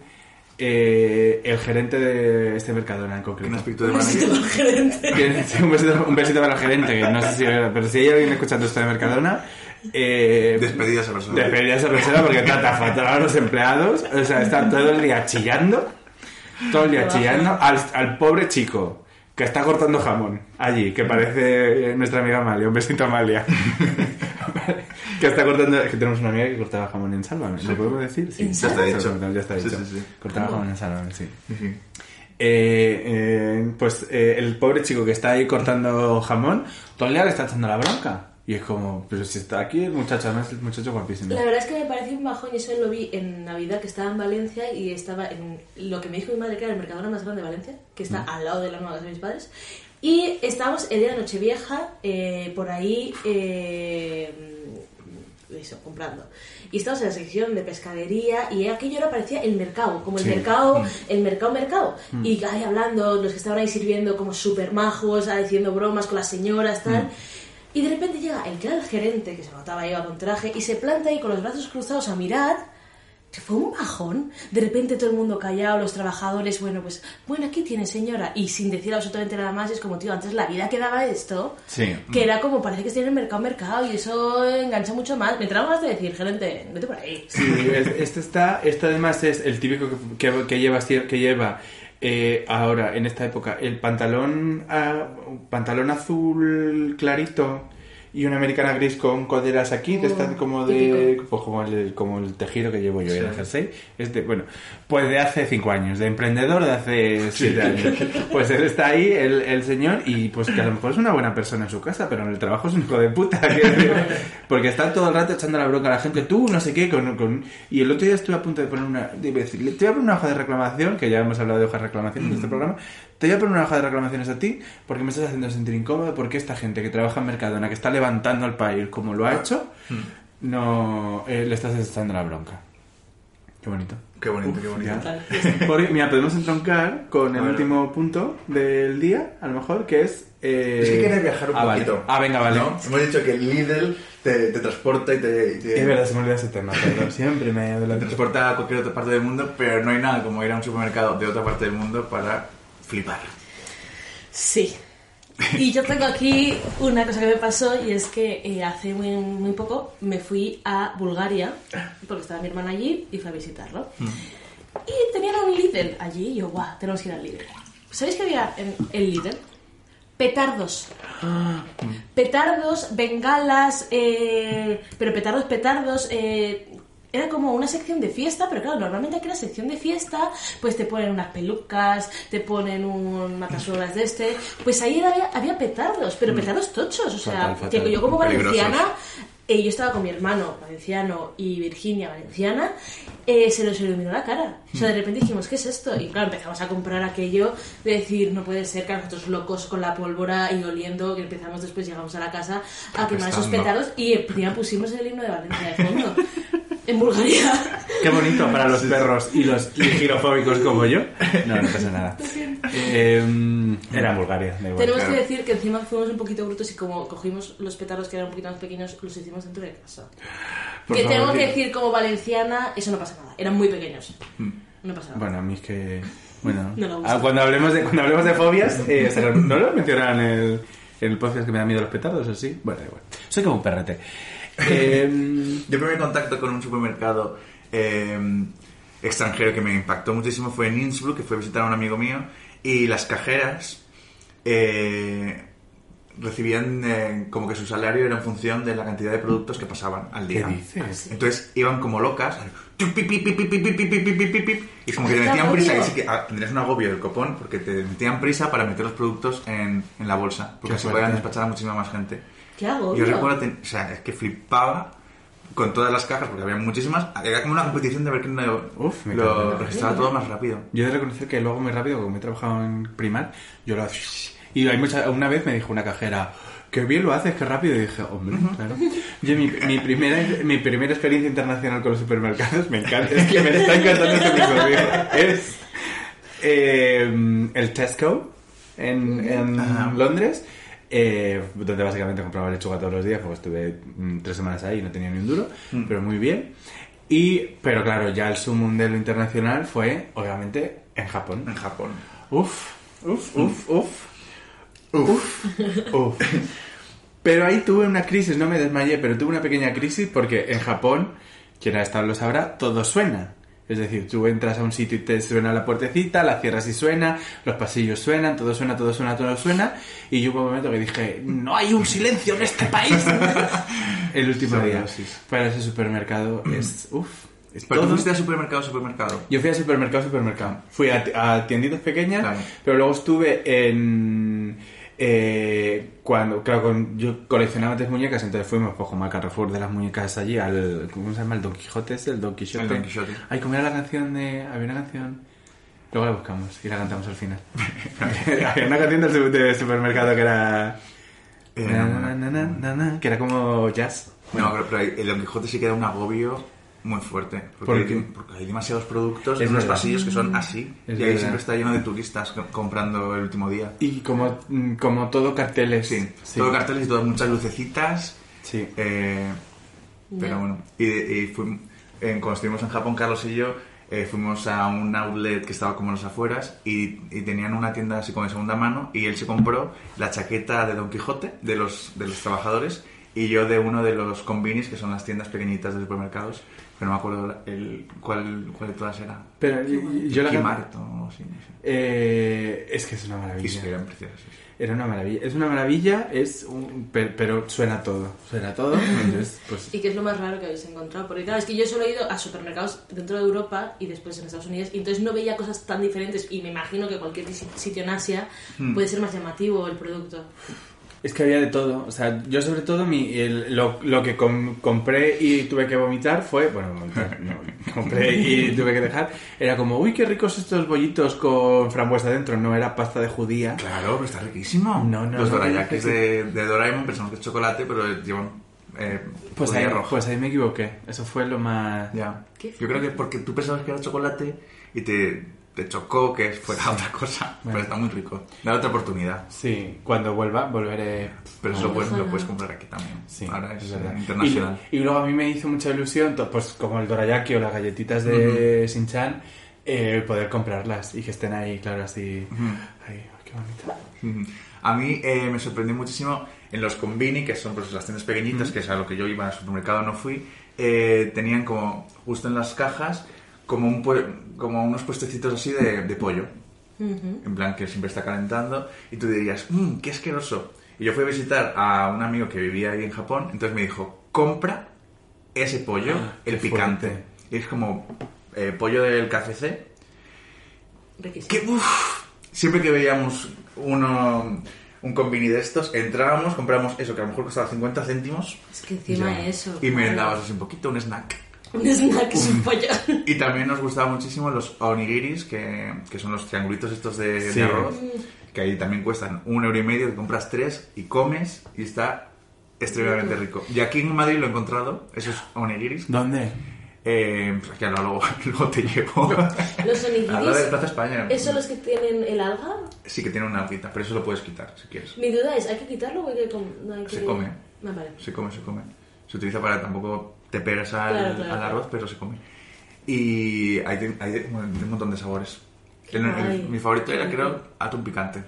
eh, el gerente de este Mercadona en ¿Qué concreto. aspecto de Un besito manager? al gerente. Un, besito, un besito para el gerente, que no sé si, pero si hay alguien escuchando esto de Mercadona, eh, Despedida a persona. Despedida a esa persona porque trata fatal a los empleados, o sea, está todo el día chillando, todo el día chillando al, al pobre chico que está cortando jamón allí, que parece nuestra amiga Amalia, un besito a Amalia. *laughs* que está cortando, es que tenemos una amiga que cortaba jamón en Sálvame, ¿lo podemos decir? Sí, ¿En ya está dicho. Ya está dicho. sí, sí. Cortaba jamón en Sálvame, sí. Eh, eh, pues eh, el pobre chico que está ahí cortando jamón, día le está echando la bronca. Y es como, pero si está aquí el muchacho, además el muchacho guapísimo. La verdad es que me pareció un bajón y eso lo vi en Navidad, que estaba en Valencia y estaba en lo que me dijo mi madre que era el Mercadona más grande de Valencia, que está Mm. al lado de la nueva casa de mis padres. Y estábamos el día de Nochevieja eh, por ahí, eh, eso, comprando. Y estábamos en la sección de pescadería y aquello ahora parecía el mercado, como el Sí. Mm. mercado, el mercado, mercado. Y ahí hablando, los que estaban ahí sirviendo como súper majos, ah, diciendo bromas con las señoras, tal. Mm. Y de repente llega el que era el gerente, que se notaba iba con traje, y se planta ahí con los brazos cruzados a mirar. Que fue un bajón. De repente todo el mundo callado, los trabajadores, bueno, pues, bueno, aquí tiene señora. Y sin decir absolutamente nada más, es como, tío, antes la vida que daba esto, Sí. que era como, parece que estoy en el mercado, mercado, y eso engancha mucho más. Me trago más de decir, gerente, vete por ahí. Sí, es- este está, este además es el típico que, que, que lleva, que lleva eh, ahora, en esta época, el pantalón, ah, pantalón azul clarito y una americana gris con coderas aquí, de estas como de, pues como el, como el tejido que llevo yo en el jersey. Es de, bueno, pues de hace cinco años, de emprendedor de hace siete años. Pues él está ahí, el, el señor, y pues que a lo mejor es una buena persona en su casa, pero en el trabajo es un hijo de puta. *laughs* Porque está todo el rato echando la bronca a la gente, tú no sé qué, con, con- y el otro día estuve a punto de poner una, de decir, te voy a poner una hoja de reclamación, que ya hemos hablado de hojas de reclamación en este programa, te voy a poner una hoja de reclamaciones a ti, porque me estás haciendo sentir incómodo, porque esta gente que trabaja en Mercadona, que está levantando al país como lo ha hecho, no eh, le estás echando la bronca. Qué bonito. Qué bonito, qué bonito. *laughs* Porque, mira, podemos entroncar con A el último punto del día, a lo mejor, que es... eh, Es que quería viajar un ah, vale. poquito. Ah, venga, vale. ¿No? Hemos dicho que el Lidl te, te transporta y te, Es verdad, se me olvida ese tema, perdón. *laughs* Siempre me te transporta a cualquier otra parte del mundo, pero no hay nada como ir a un supermercado de otra parte del mundo para flipar. Sí. Y yo tengo aquí una cosa que me pasó y es que eh, hace muy, muy poco me fui a Bulgaria porque estaba mi hermana allí y fui a visitarlo. Y tenían un Lidl allí y yo, guau, tenemos que ir al Lidl. ¿Sabéis que había en el Lidl? Petardos. Petardos, bengalas, eh, pero petardos, petardos. eh, era como una sección de fiesta, pero claro, normalmente aquí la sección de fiesta, pues te ponen unas pelucas, te ponen un matasuelas de este. Pues ahí había, había petardos, pero petardos tochos. O sea, Fatal, fatal. que yo como valenciana, eh, yo estaba con mi hermano valenciano y Virginia valenciana, eh, se nos iluminó la cara. O sea, de repente dijimos, ¿qué es esto? Y claro, empezamos a comprar aquello de decir, no puede ser que a nosotros locos con la pólvora y oliendo, que empezamos después, llegamos a la casa a quemar esos petardos y encima pusimos el himno de Valencia de fondo. *laughs* en Bulgaria. Qué bonito para los perros y los *laughs* girofóbicos como yo. No, no pasa nada. Eh, era en Bulgaria, da igual. Tenemos claro. que decir que encima fuimos un poquito brutos y como cogimos los petardos que eran un poquito más pequeños, los hicimos dentro de casa. Por que favor, tengo que decir como valenciana, eso no pasa nada. Eran muy pequeños. No pasa nada. Bueno, a mí es que... Bueno, *laughs* No ah, cuando, hablemos de, cuando hablemos de fobias, eh, ¿no lo mencionan en el, en el podcast que me da miedo los petardos o sí? Bueno, da igual. Soy como un perrete eh, Yo primer contacto con un supermercado extranjero que me impactó muchísimo fue en Innsbruck, que fue a visitar a un amigo mío, y las cajeras recibían como que su salario era en función de la cantidad de productos que pasaban al día. Entonces iban como locas. Y como que te metían prisa, que tendrías un agobio del copón, porque te metían prisa para meter los productos en, la bolsa, porque Qué así fuerte. podían despachar a muchísima más gente. ¿Qué hago? Yo recuerdo, ten- o sea, es que flipaba con todas las cajas, porque había muchísimas. Era como una competición de ver quién lo, Uf, me lo registraba todo más rápido. Yo he de reconocer que lo hago muy rápido, como he trabajado en Primar, yo lo hago... Y hay mucha, una vez me dijo una cajera, que bien lo haces, que rápido. Y dije, hombre, claro. Yo, mi, mi primera, mi primera experiencia internacional con los supermercados, me encanta, es que me está encantando este episodio, es eh, el Tesco en, en Ajá. Londres, eh, donde básicamente compraba lechuga todos los días, porque estuve mm, tres semanas ahí y no tenía ni un duro, pero muy bien. Y, pero claro, ya el sumum de lo internacional fue, obviamente, en Japón. En Japón. Uf, uf, uf, uf. Uf, *laughs* uf. Pero ahí tuve una crisis, no me desmayé, pero tuve una pequeña crisis porque en Japón, quien ha estado lo sabrá, todo suena. Es decir, tú entras a un sitio y te suena la puertecita, la cierras y suena, los pasillos suenan, todo suena, todo suena, todo suena. Y yo hubo un momento que dije, no hay un silencio en este país. *laughs* El último día. Sobredosis. Para ese supermercado es, uf. Es Pero tú todo- fuiste a supermercado, supermercado. yo fui a supermercado, supermercado. Fui a, a tienditas pequeñas, Claro. pero luego estuve en... eh, cuando, claro, con- yo coleccionaba antes muñecas, entonces fuimos pues, como al Carrefour de las muñecas allí, al... ¿Cómo se llama? ¿El Don Quijote ese? ¿El Don Quijote? El Don Quijote. Ay, ¿cómo era la canción de...? Había una canción... Luego la buscamos y la cantamos al final. *laughs* *laughs* Había una canción del su- de supermercado que era... Eh, na, na, na, que era como jazz. No, pero, pero el Don Quijote sí que da un agobio muy fuerte. Porque, ¿Por hay, porque hay demasiados productos Es en unos pasillos que son así. Es y ahí verdad. siempre está lleno de turistas co- comprando el último día. Y como, mm, como todo carteles. Sí, todo carteles y todo, muchas lucecitas. Sí. Eh, pero bueno, y, y en- cuando estuvimos en Japón, Carlos y yo, eh, fuimos a un outlet que estaba como en las afueras y, y tenían una tienda así como de segunda mano y él se compró la chaqueta de Don Quijote de los, de los trabajadores y yo de uno de los combinis, que son las tiendas pequeñitas de supermercados, pero no me acuerdo el, cuál, cuál de todas era. Pero y- yo la Kimart o algo así, no sé. Eh, es que es una maravilla. sí, eran preciosas. sí. Era una maravilla. Es una maravilla, es un- pero, pero suena todo. Suena todo. Entonces, pues, ¿Y qué es lo más raro que habéis encontrado? Porque claro, es que yo solo he ido a supermercados dentro de Europa y después en Estados Unidos y entonces no veía cosas tan diferentes y me imagino que cualquier si- sitio en Asia puede ser más llamativo el producto. Es que había de todo. O sea, yo sobre todo mi, el- lo, lo que com- compré y tuve que vomitar fue, bueno, vomitar, no, *laughs* compré y tuve que dejar, era como, uy, qué ricos estos bollitos con frambuesa dentro. No era pasta de judía. Claro, pero está riquísimo. No, no, Los no, dorayakis no, de, de Doraemon pensamos que es chocolate, pero llevan eh, Pues ahí, pues ahí me equivoqué. Eso fue lo más... Ya. Yo creo que porque tú pensabas que era chocolate y te, te chocó que fuera otra cosa. Bueno. Pero está muy rico. Dale otra oportunidad. Sí, cuando vuelva volveré. Pero eso lo puedes, Ojalá. lo puedes comprar aquí también. Sí, Ahora es, verdad. eh, internacional. Y, y luego a mí me hizo mucha ilusión, pues como el dorayaki o las galletitas de Shin-Chan, eh, poder comprarlas y que estén ahí, claro, así. Ay, qué bonito. A mí eh, me sorprendió muchísimo en los combini, que son pues, las tiendas pequeñitas, que es a lo que yo iba al supermercado, no fui, eh, tenían como justo en las cajas como, un como unos puestecitos así de, de pollo. En plan, que siempre está calentando. Y tú dirías, mmm, qué asqueroso. Y yo fui a visitar a un amigo que vivía ahí en Japón, entonces me dijo, compra ese pollo, Ah, el picante. fuerte. Y es como eh, pollo del KFC, Riquísimo. que uff, siempre que veíamos uno, un combini de estos, entrábamos, compramos eso que a lo mejor costaba 50 céntimos Es que encima Ya. eso. y me claro. dabas así un poquito, un snack. *laughs* Un snack es un pollo. Y también nos gustaban muchísimo los onigiris, que, que son los triangulitos estos de, arroz, que ahí también cuestan un euro y medio, te compras tres y comes y está extremadamente rico. Y aquí en Madrid lo he encontrado, esos onigiris. ¿Dónde? Eh, pues aquí ahora luego, *laughs* luego te llevo. Los onigiris. De Plaza España. ¿Esos son los que tienen el alga? Sí que tiene una alquita, pero eso lo puedes quitar si quieres. Mi duda es, ¿hay que quitarlo o hay que, com- no hay que... Se come. Ah, vale. Se come, se come. Se utiliza para tampoco te pegas al, Claro, claro, al arroz, pero se come. Y hay, de- hay de- bueno, de un montón de sabores. El- el- mi favorito era, creo, atún picante.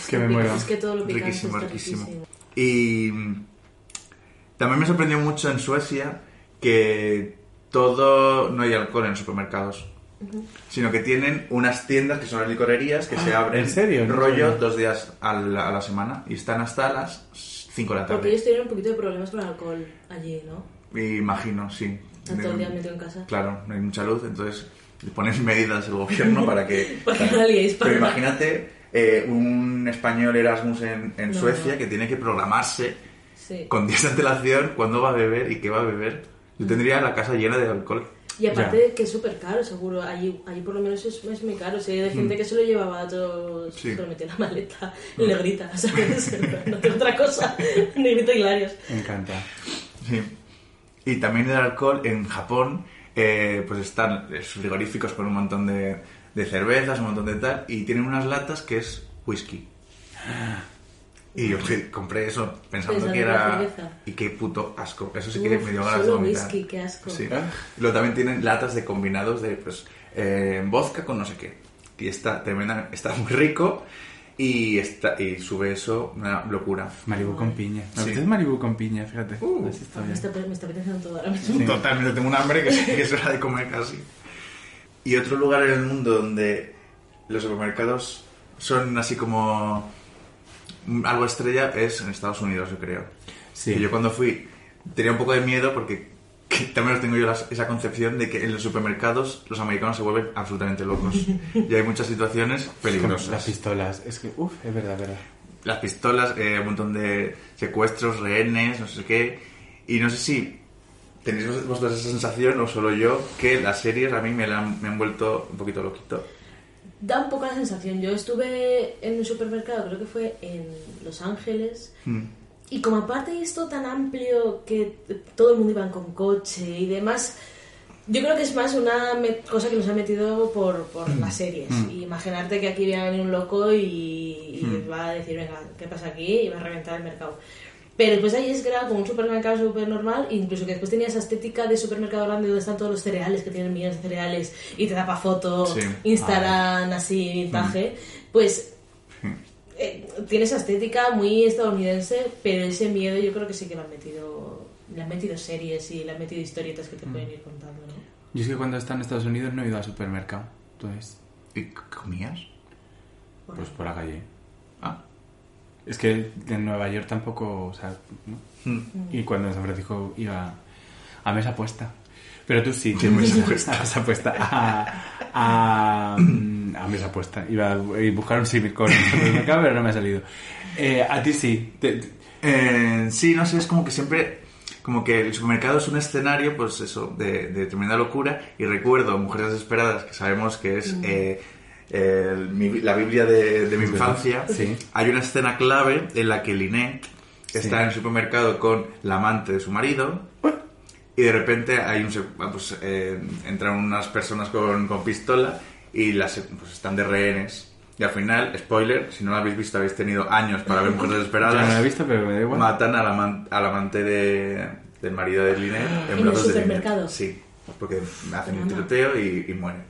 Es que me muero. Es que todo lo picante Riquísimo, está riquísimo. riquísimo. Y mm, También me sorprendió mucho en Suecia que todo no hay alcohol en los supermercados. Sino que tienen unas tiendas que son las licorerías que se abren ¿en serio? No rollo sabía. dos días a la, a la semana y están hasta las 5 de la Porque tarde. ellos tienen un poquito de problemas con el alcohol allí, ¿no? Me imagino, sí. Están todo el día metido en casa. Claro, no hay mucha luz, entonces le ponen medidas el gobierno para que... *laughs* Para que no la liéis, para Pero nada. imagínate eh, un español Erasmus en, en No. Suecia que tiene que programarse Sí. con días de antelación cuándo va a beber y qué va a beber. Yo tendría la casa llena de alcohol. Y aparte que es súper caro, seguro. Allí, allí por lo menos es, es muy caro. Si hay gente que se lo llevaba todo, Mm. Sí. Mm. se lo metía en la maleta en negrita, ¿sabes? *laughs* no tengo otra cosa. *laughs* negrita y Larios. Me encanta. Sí. Y también el alcohol en Japón, eh, pues están frigoríficos con un montón de, de cervezas, un montón de tal, y tienen unas latas que es whisky. Y yo que compré eso pensando, que era cerveza. Y qué puto asco. Eso sí que Uf, me dio ganas de vomitar. whisky, qué asco. Sí. Y luego también tienen latas de combinados de, pues, eh, vodka con no sé qué. Y está tremenda, está muy rico y, está, y sube eso una locura. Malibu con piña. Me Sí. apetece Malibu con piña, fíjate. Uh. Así está Me está, me está apeteciendo todo ahora mismo. Totalmente, tengo un hambre que, que es hora de comer casi. Y otro lugar en el mundo donde los supermercados son así como algo estrella es en Estados Unidos, yo creo. Sí. Y yo cuando fui tenía un poco de miedo porque que también tengo yo las- esa concepción de que en los supermercados los americanos se vuelven absolutamente locos. y hay muchas situaciones Las peligrosas. pistolas. Es que, uff, es verdad, verdad. Las pistolas, eh, un montón de secuestros, rehenes, no sé qué. Y no sé si tenéis vos- vosotros esa sensación o solo yo que las series a mí me, la han, me han vuelto un poquito loquito. Da un poco la sensación. Yo estuve en un supermercado, creo que fue en Los Ángeles, Mm. Y como aparte hay esto tan amplio que todo el mundo iba con coche y demás, yo creo que es más una cosa que nos ha metido por, por las series. Y imaginarte que aquí viene un loco y, y va a decir, venga, ¿qué pasa aquí? Y va a reventar el mercado. Pero después ahí es que era como un supermercado súper normal, incluso que después tenía esa estética de supermercado grande donde están todos los cereales, que tienen millones de cereales, y te da para foto, Sí. Instagram así, vintage. Pues eh, tiene esa estética muy estadounidense, pero ese miedo yo creo que sí que le han metido, le han metido series y le han metido historietas que te pueden ir contando, ¿no? Yo es que cuando he estado en Estados Unidos no he ido al supermercado. Entonces, ¿Y comías? pues por la calle. Ah. Es que en Nueva York tampoco, o sea, ¿no? Mm. Y cuando en San Francisco iba a mesa puesta. Pero tú sí. *laughs* ¿Qué mesa puesta? *laughs* A mesa puesta. A, *laughs* a, mm, *clears throat* a mesa puesta. Iba a buscar un símil con el *laughs* supermercado, pero no me ha salido. Eh, a ti sí. Te- te- Eh, sí, no sé, es como que siempre, como que el supermercado es un escenario, pues eso, de, de tremenda locura. Y recuerdo Mujeres Desesperadas, que sabemos que es eh, el- mi- la Biblia de, de mi infancia. Sí. Hay una escena clave en la que Lynette está en el supermercado con la amante de su marido. Y de repente hay un, se- ah, pues, eh, entran unas personas con, con pistola y las pues, están de rehenes. Y al final, spoiler, si no lo habéis visto, habéis tenido años para ver Mujeres Desesperadas. *laughs* no lo he visto, pero me da igual. Matan al, aman- al amante de, del marido de Lynette en, ¿En el de supermercado? Lynette. Sí, porque hacen un tiroteo y, y mueren.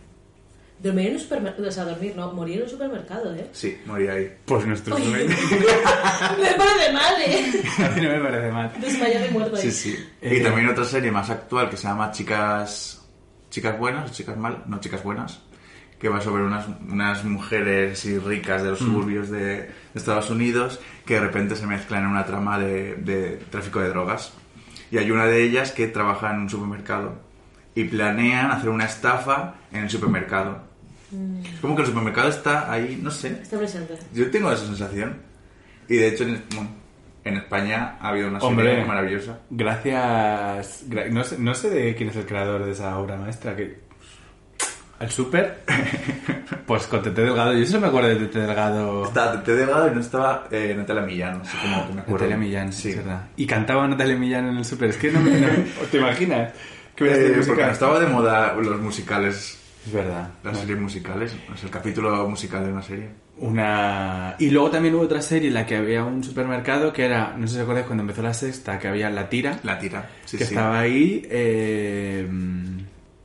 Dormir en un supermercado, o sea, dormir, no, morir en un supermercado, ¿eh? Sí, moría ahí. Pues nuestro Oye. sueño. *laughs* me parece mal, ¿eh? *laughs* A mí no me parece mal. Desmayado y muerto ahí. Sí, sí. Eh, y también otra serie más actual que se llama Chicas chicas buenas o chicas mal, no chicas buenas, que va sobre unas, unas mujeres así ricas de los Mm. suburbios de, de Estados Unidos que de repente se mezclan en una trama de, de tráfico de drogas. Y hay una de ellas que trabaja en un supermercado y planean hacer una estafa en el supermercado. Es como que el supermercado está ahí, no sé. Está presente. Yo tengo esa sensación. Y de hecho, en, bueno, en España ha habido una serie Hombre. maravillosa. Gracias. gra- no, sé, no sé de quién es el creador de esa obra maestra. que ¿El Super? *laughs* Pues con Tete Delgado. Yo solo me acuerdo de Tete Delgado. Estaba Tete Delgado y no estaba eh, Natalia Millán, no sé cómo me acuerdo. Natalia Millán, sí. es verdad. Y cantaba Natalia Millán en el Super. Es que no me. no- *laughs* ¿Te imaginas? Que Eh, porque música? estaba de moda los musicales, Es verdad. las series musicales, es el capítulo musical de una serie. Una... Y luego también hubo otra serie en la que había un supermercado que era, no sé si acordáis cuando empezó la sexta, que había La Tira, La tira, sí, que sí. estaba ahí eh,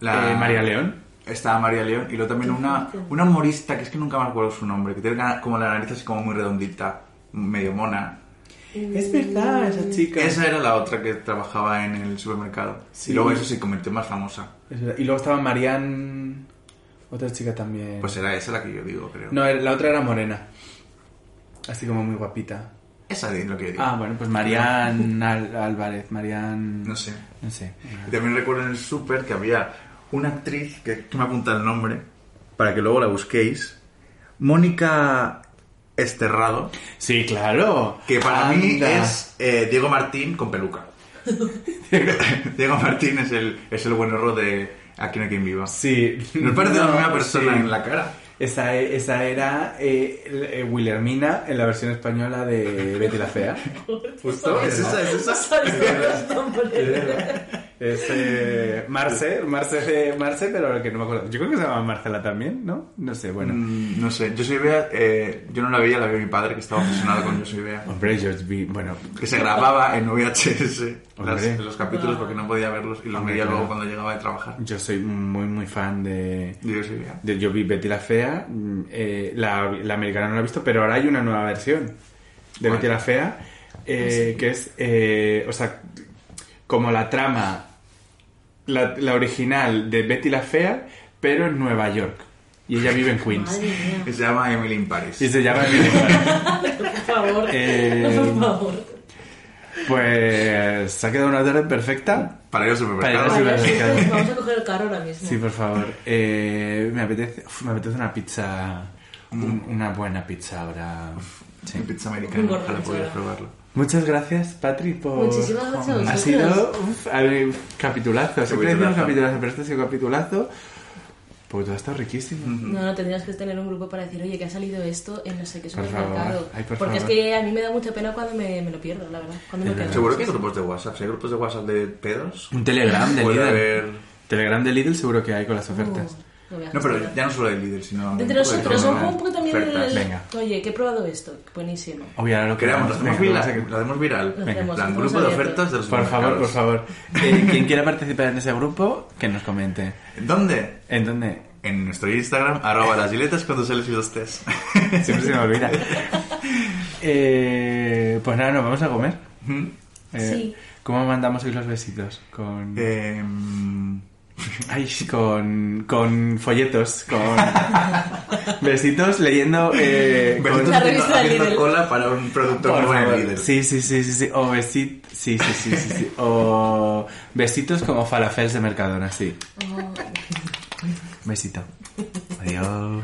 La- eh, María León. Estaba María León y luego también una, una humorista, que es que nunca me acuerdo su nombre, que tiene como la nariz así como muy redondita, medio mona. Es verdad, esa chica. Esa era la otra que trabajaba en el supermercado. Sí. Y luego eso se convirtió más famosa. Es. Y luego estaba Marianne, otra chica también. Pues era esa la que yo digo, creo. No, la otra era morena. Así como muy guapita. Esa es lo que yo digo. Ah, bueno, pues Marianne Al- Álvarez, Marianne... No sé. No sé. Y también recuerdo en el súper que había una actriz que, que me apunta el nombre para que luego la busquéis. Mónica Esterrado, Sí, claro. que para mí es eh, Diego Martín con peluca. *laughs* *laughs* Diego Martín es el, es el buen horror de Aquí no hay quien viva. Sí. *laughs* Nos parece la No, misma persona sí. en la cara. Esa, esa era eh, eh, Wilhelmina en la versión española de Betty la Fea. *laughs* Justo. Es esa, es esa. *laughs* ¿Sabes los nombres? Es eh, Marce, Marce, de- Marce, pero que no me acuerdo. Yo creo que se llama Marcela también, ¿no? No sé, bueno. Mm, no sé, yo soy Bea, eh, yo no la veía, la veía mi padre que estaba obsesionado con Yo soy Bea. Hombre, yo vi, bueno, Que se grababa en VHS las- los capítulos porque no podía verlos y los veía luego cuando llegaba de trabajar. yo soy muy, muy fan de... Yo soy Bea. de- yo vi Betty la Fea, mm, eh, la, la americana no la he visto, pero ahora hay una nueva versión de. Betty la Fea, eh, que es, eh, o sea, como la trama, la, la original de Betty la Fea, pero en Nueva York. Y ella vive en Queens. Que se llama Emily in Paris. Y se llama Emily Blunt. *laughs* Por favor. Eh, Por favor. Pues se ha quedado una tarde perfecta. Para ir al supermercado. Para ir al supermercado. vamos a coger el carro ahora mismo. Sí, por favor. Eh, me, apetece, uf, me apetece una pizza. un- una buena pizza ahora. Sí. Pizza americana, ojalá pudieras probarlo. Muchas gracias, Patri, por. Muchísimas gracias a Ha sido uf, a ver, capitulazo. Siempre decimos Capitulazo. capitulazo, pero este ha sido capitulazo. Porque todo está riquísimo. No, no, tendrías que tener un grupo para decir, oye, que ha salido esto en no sé qué supermercado. favor. Ay, por Porque favor. es que a mí me da mucha pena cuando me, me lo pierdo, la verdad. Cuando me verdad. Seguro que hay grupos de WhatsApp. Si hay grupos de WhatsApp de pedos. Un Telegram de Lidl. haber- Telegram de Lidl seguro que hay con las ofertas. Uh, No, pero ya no solo de líder, sino. De entre nosotros, un ¿no? poco también el... Venga. Oye, que he probado esto. Buenísimo. Oye, ahora lo Creamos, lo hacemos viral. que- Lo hacemos viral. Lo Venga, hacemos, plan, grupo de ofertas de los Por favor, por favor. Eh, quien quiera participar en ese grupo, que nos comente. ¿Dónde? ¿En dónde? En nuestro Instagram, arroba las giletas cuando se les los test. *laughs* Siempre se me olvida. Eh, pues nada, nos vamos a comer. Eh, Sí. ¿Cómo mandamos hoy los besitos? Con... *laughs* Ay, con, con folletos, con *laughs* besitos leyendo... Eh, con- Besitos La haciendo, revista haciendo cola para un producto Por nuevo favor. líder. Sí, sí, sí, sí, sí. O besit... Sí, sí, sí, sí, sí. O besitos como falafels de Mercadona, sí. Oh. Besito. Adiós.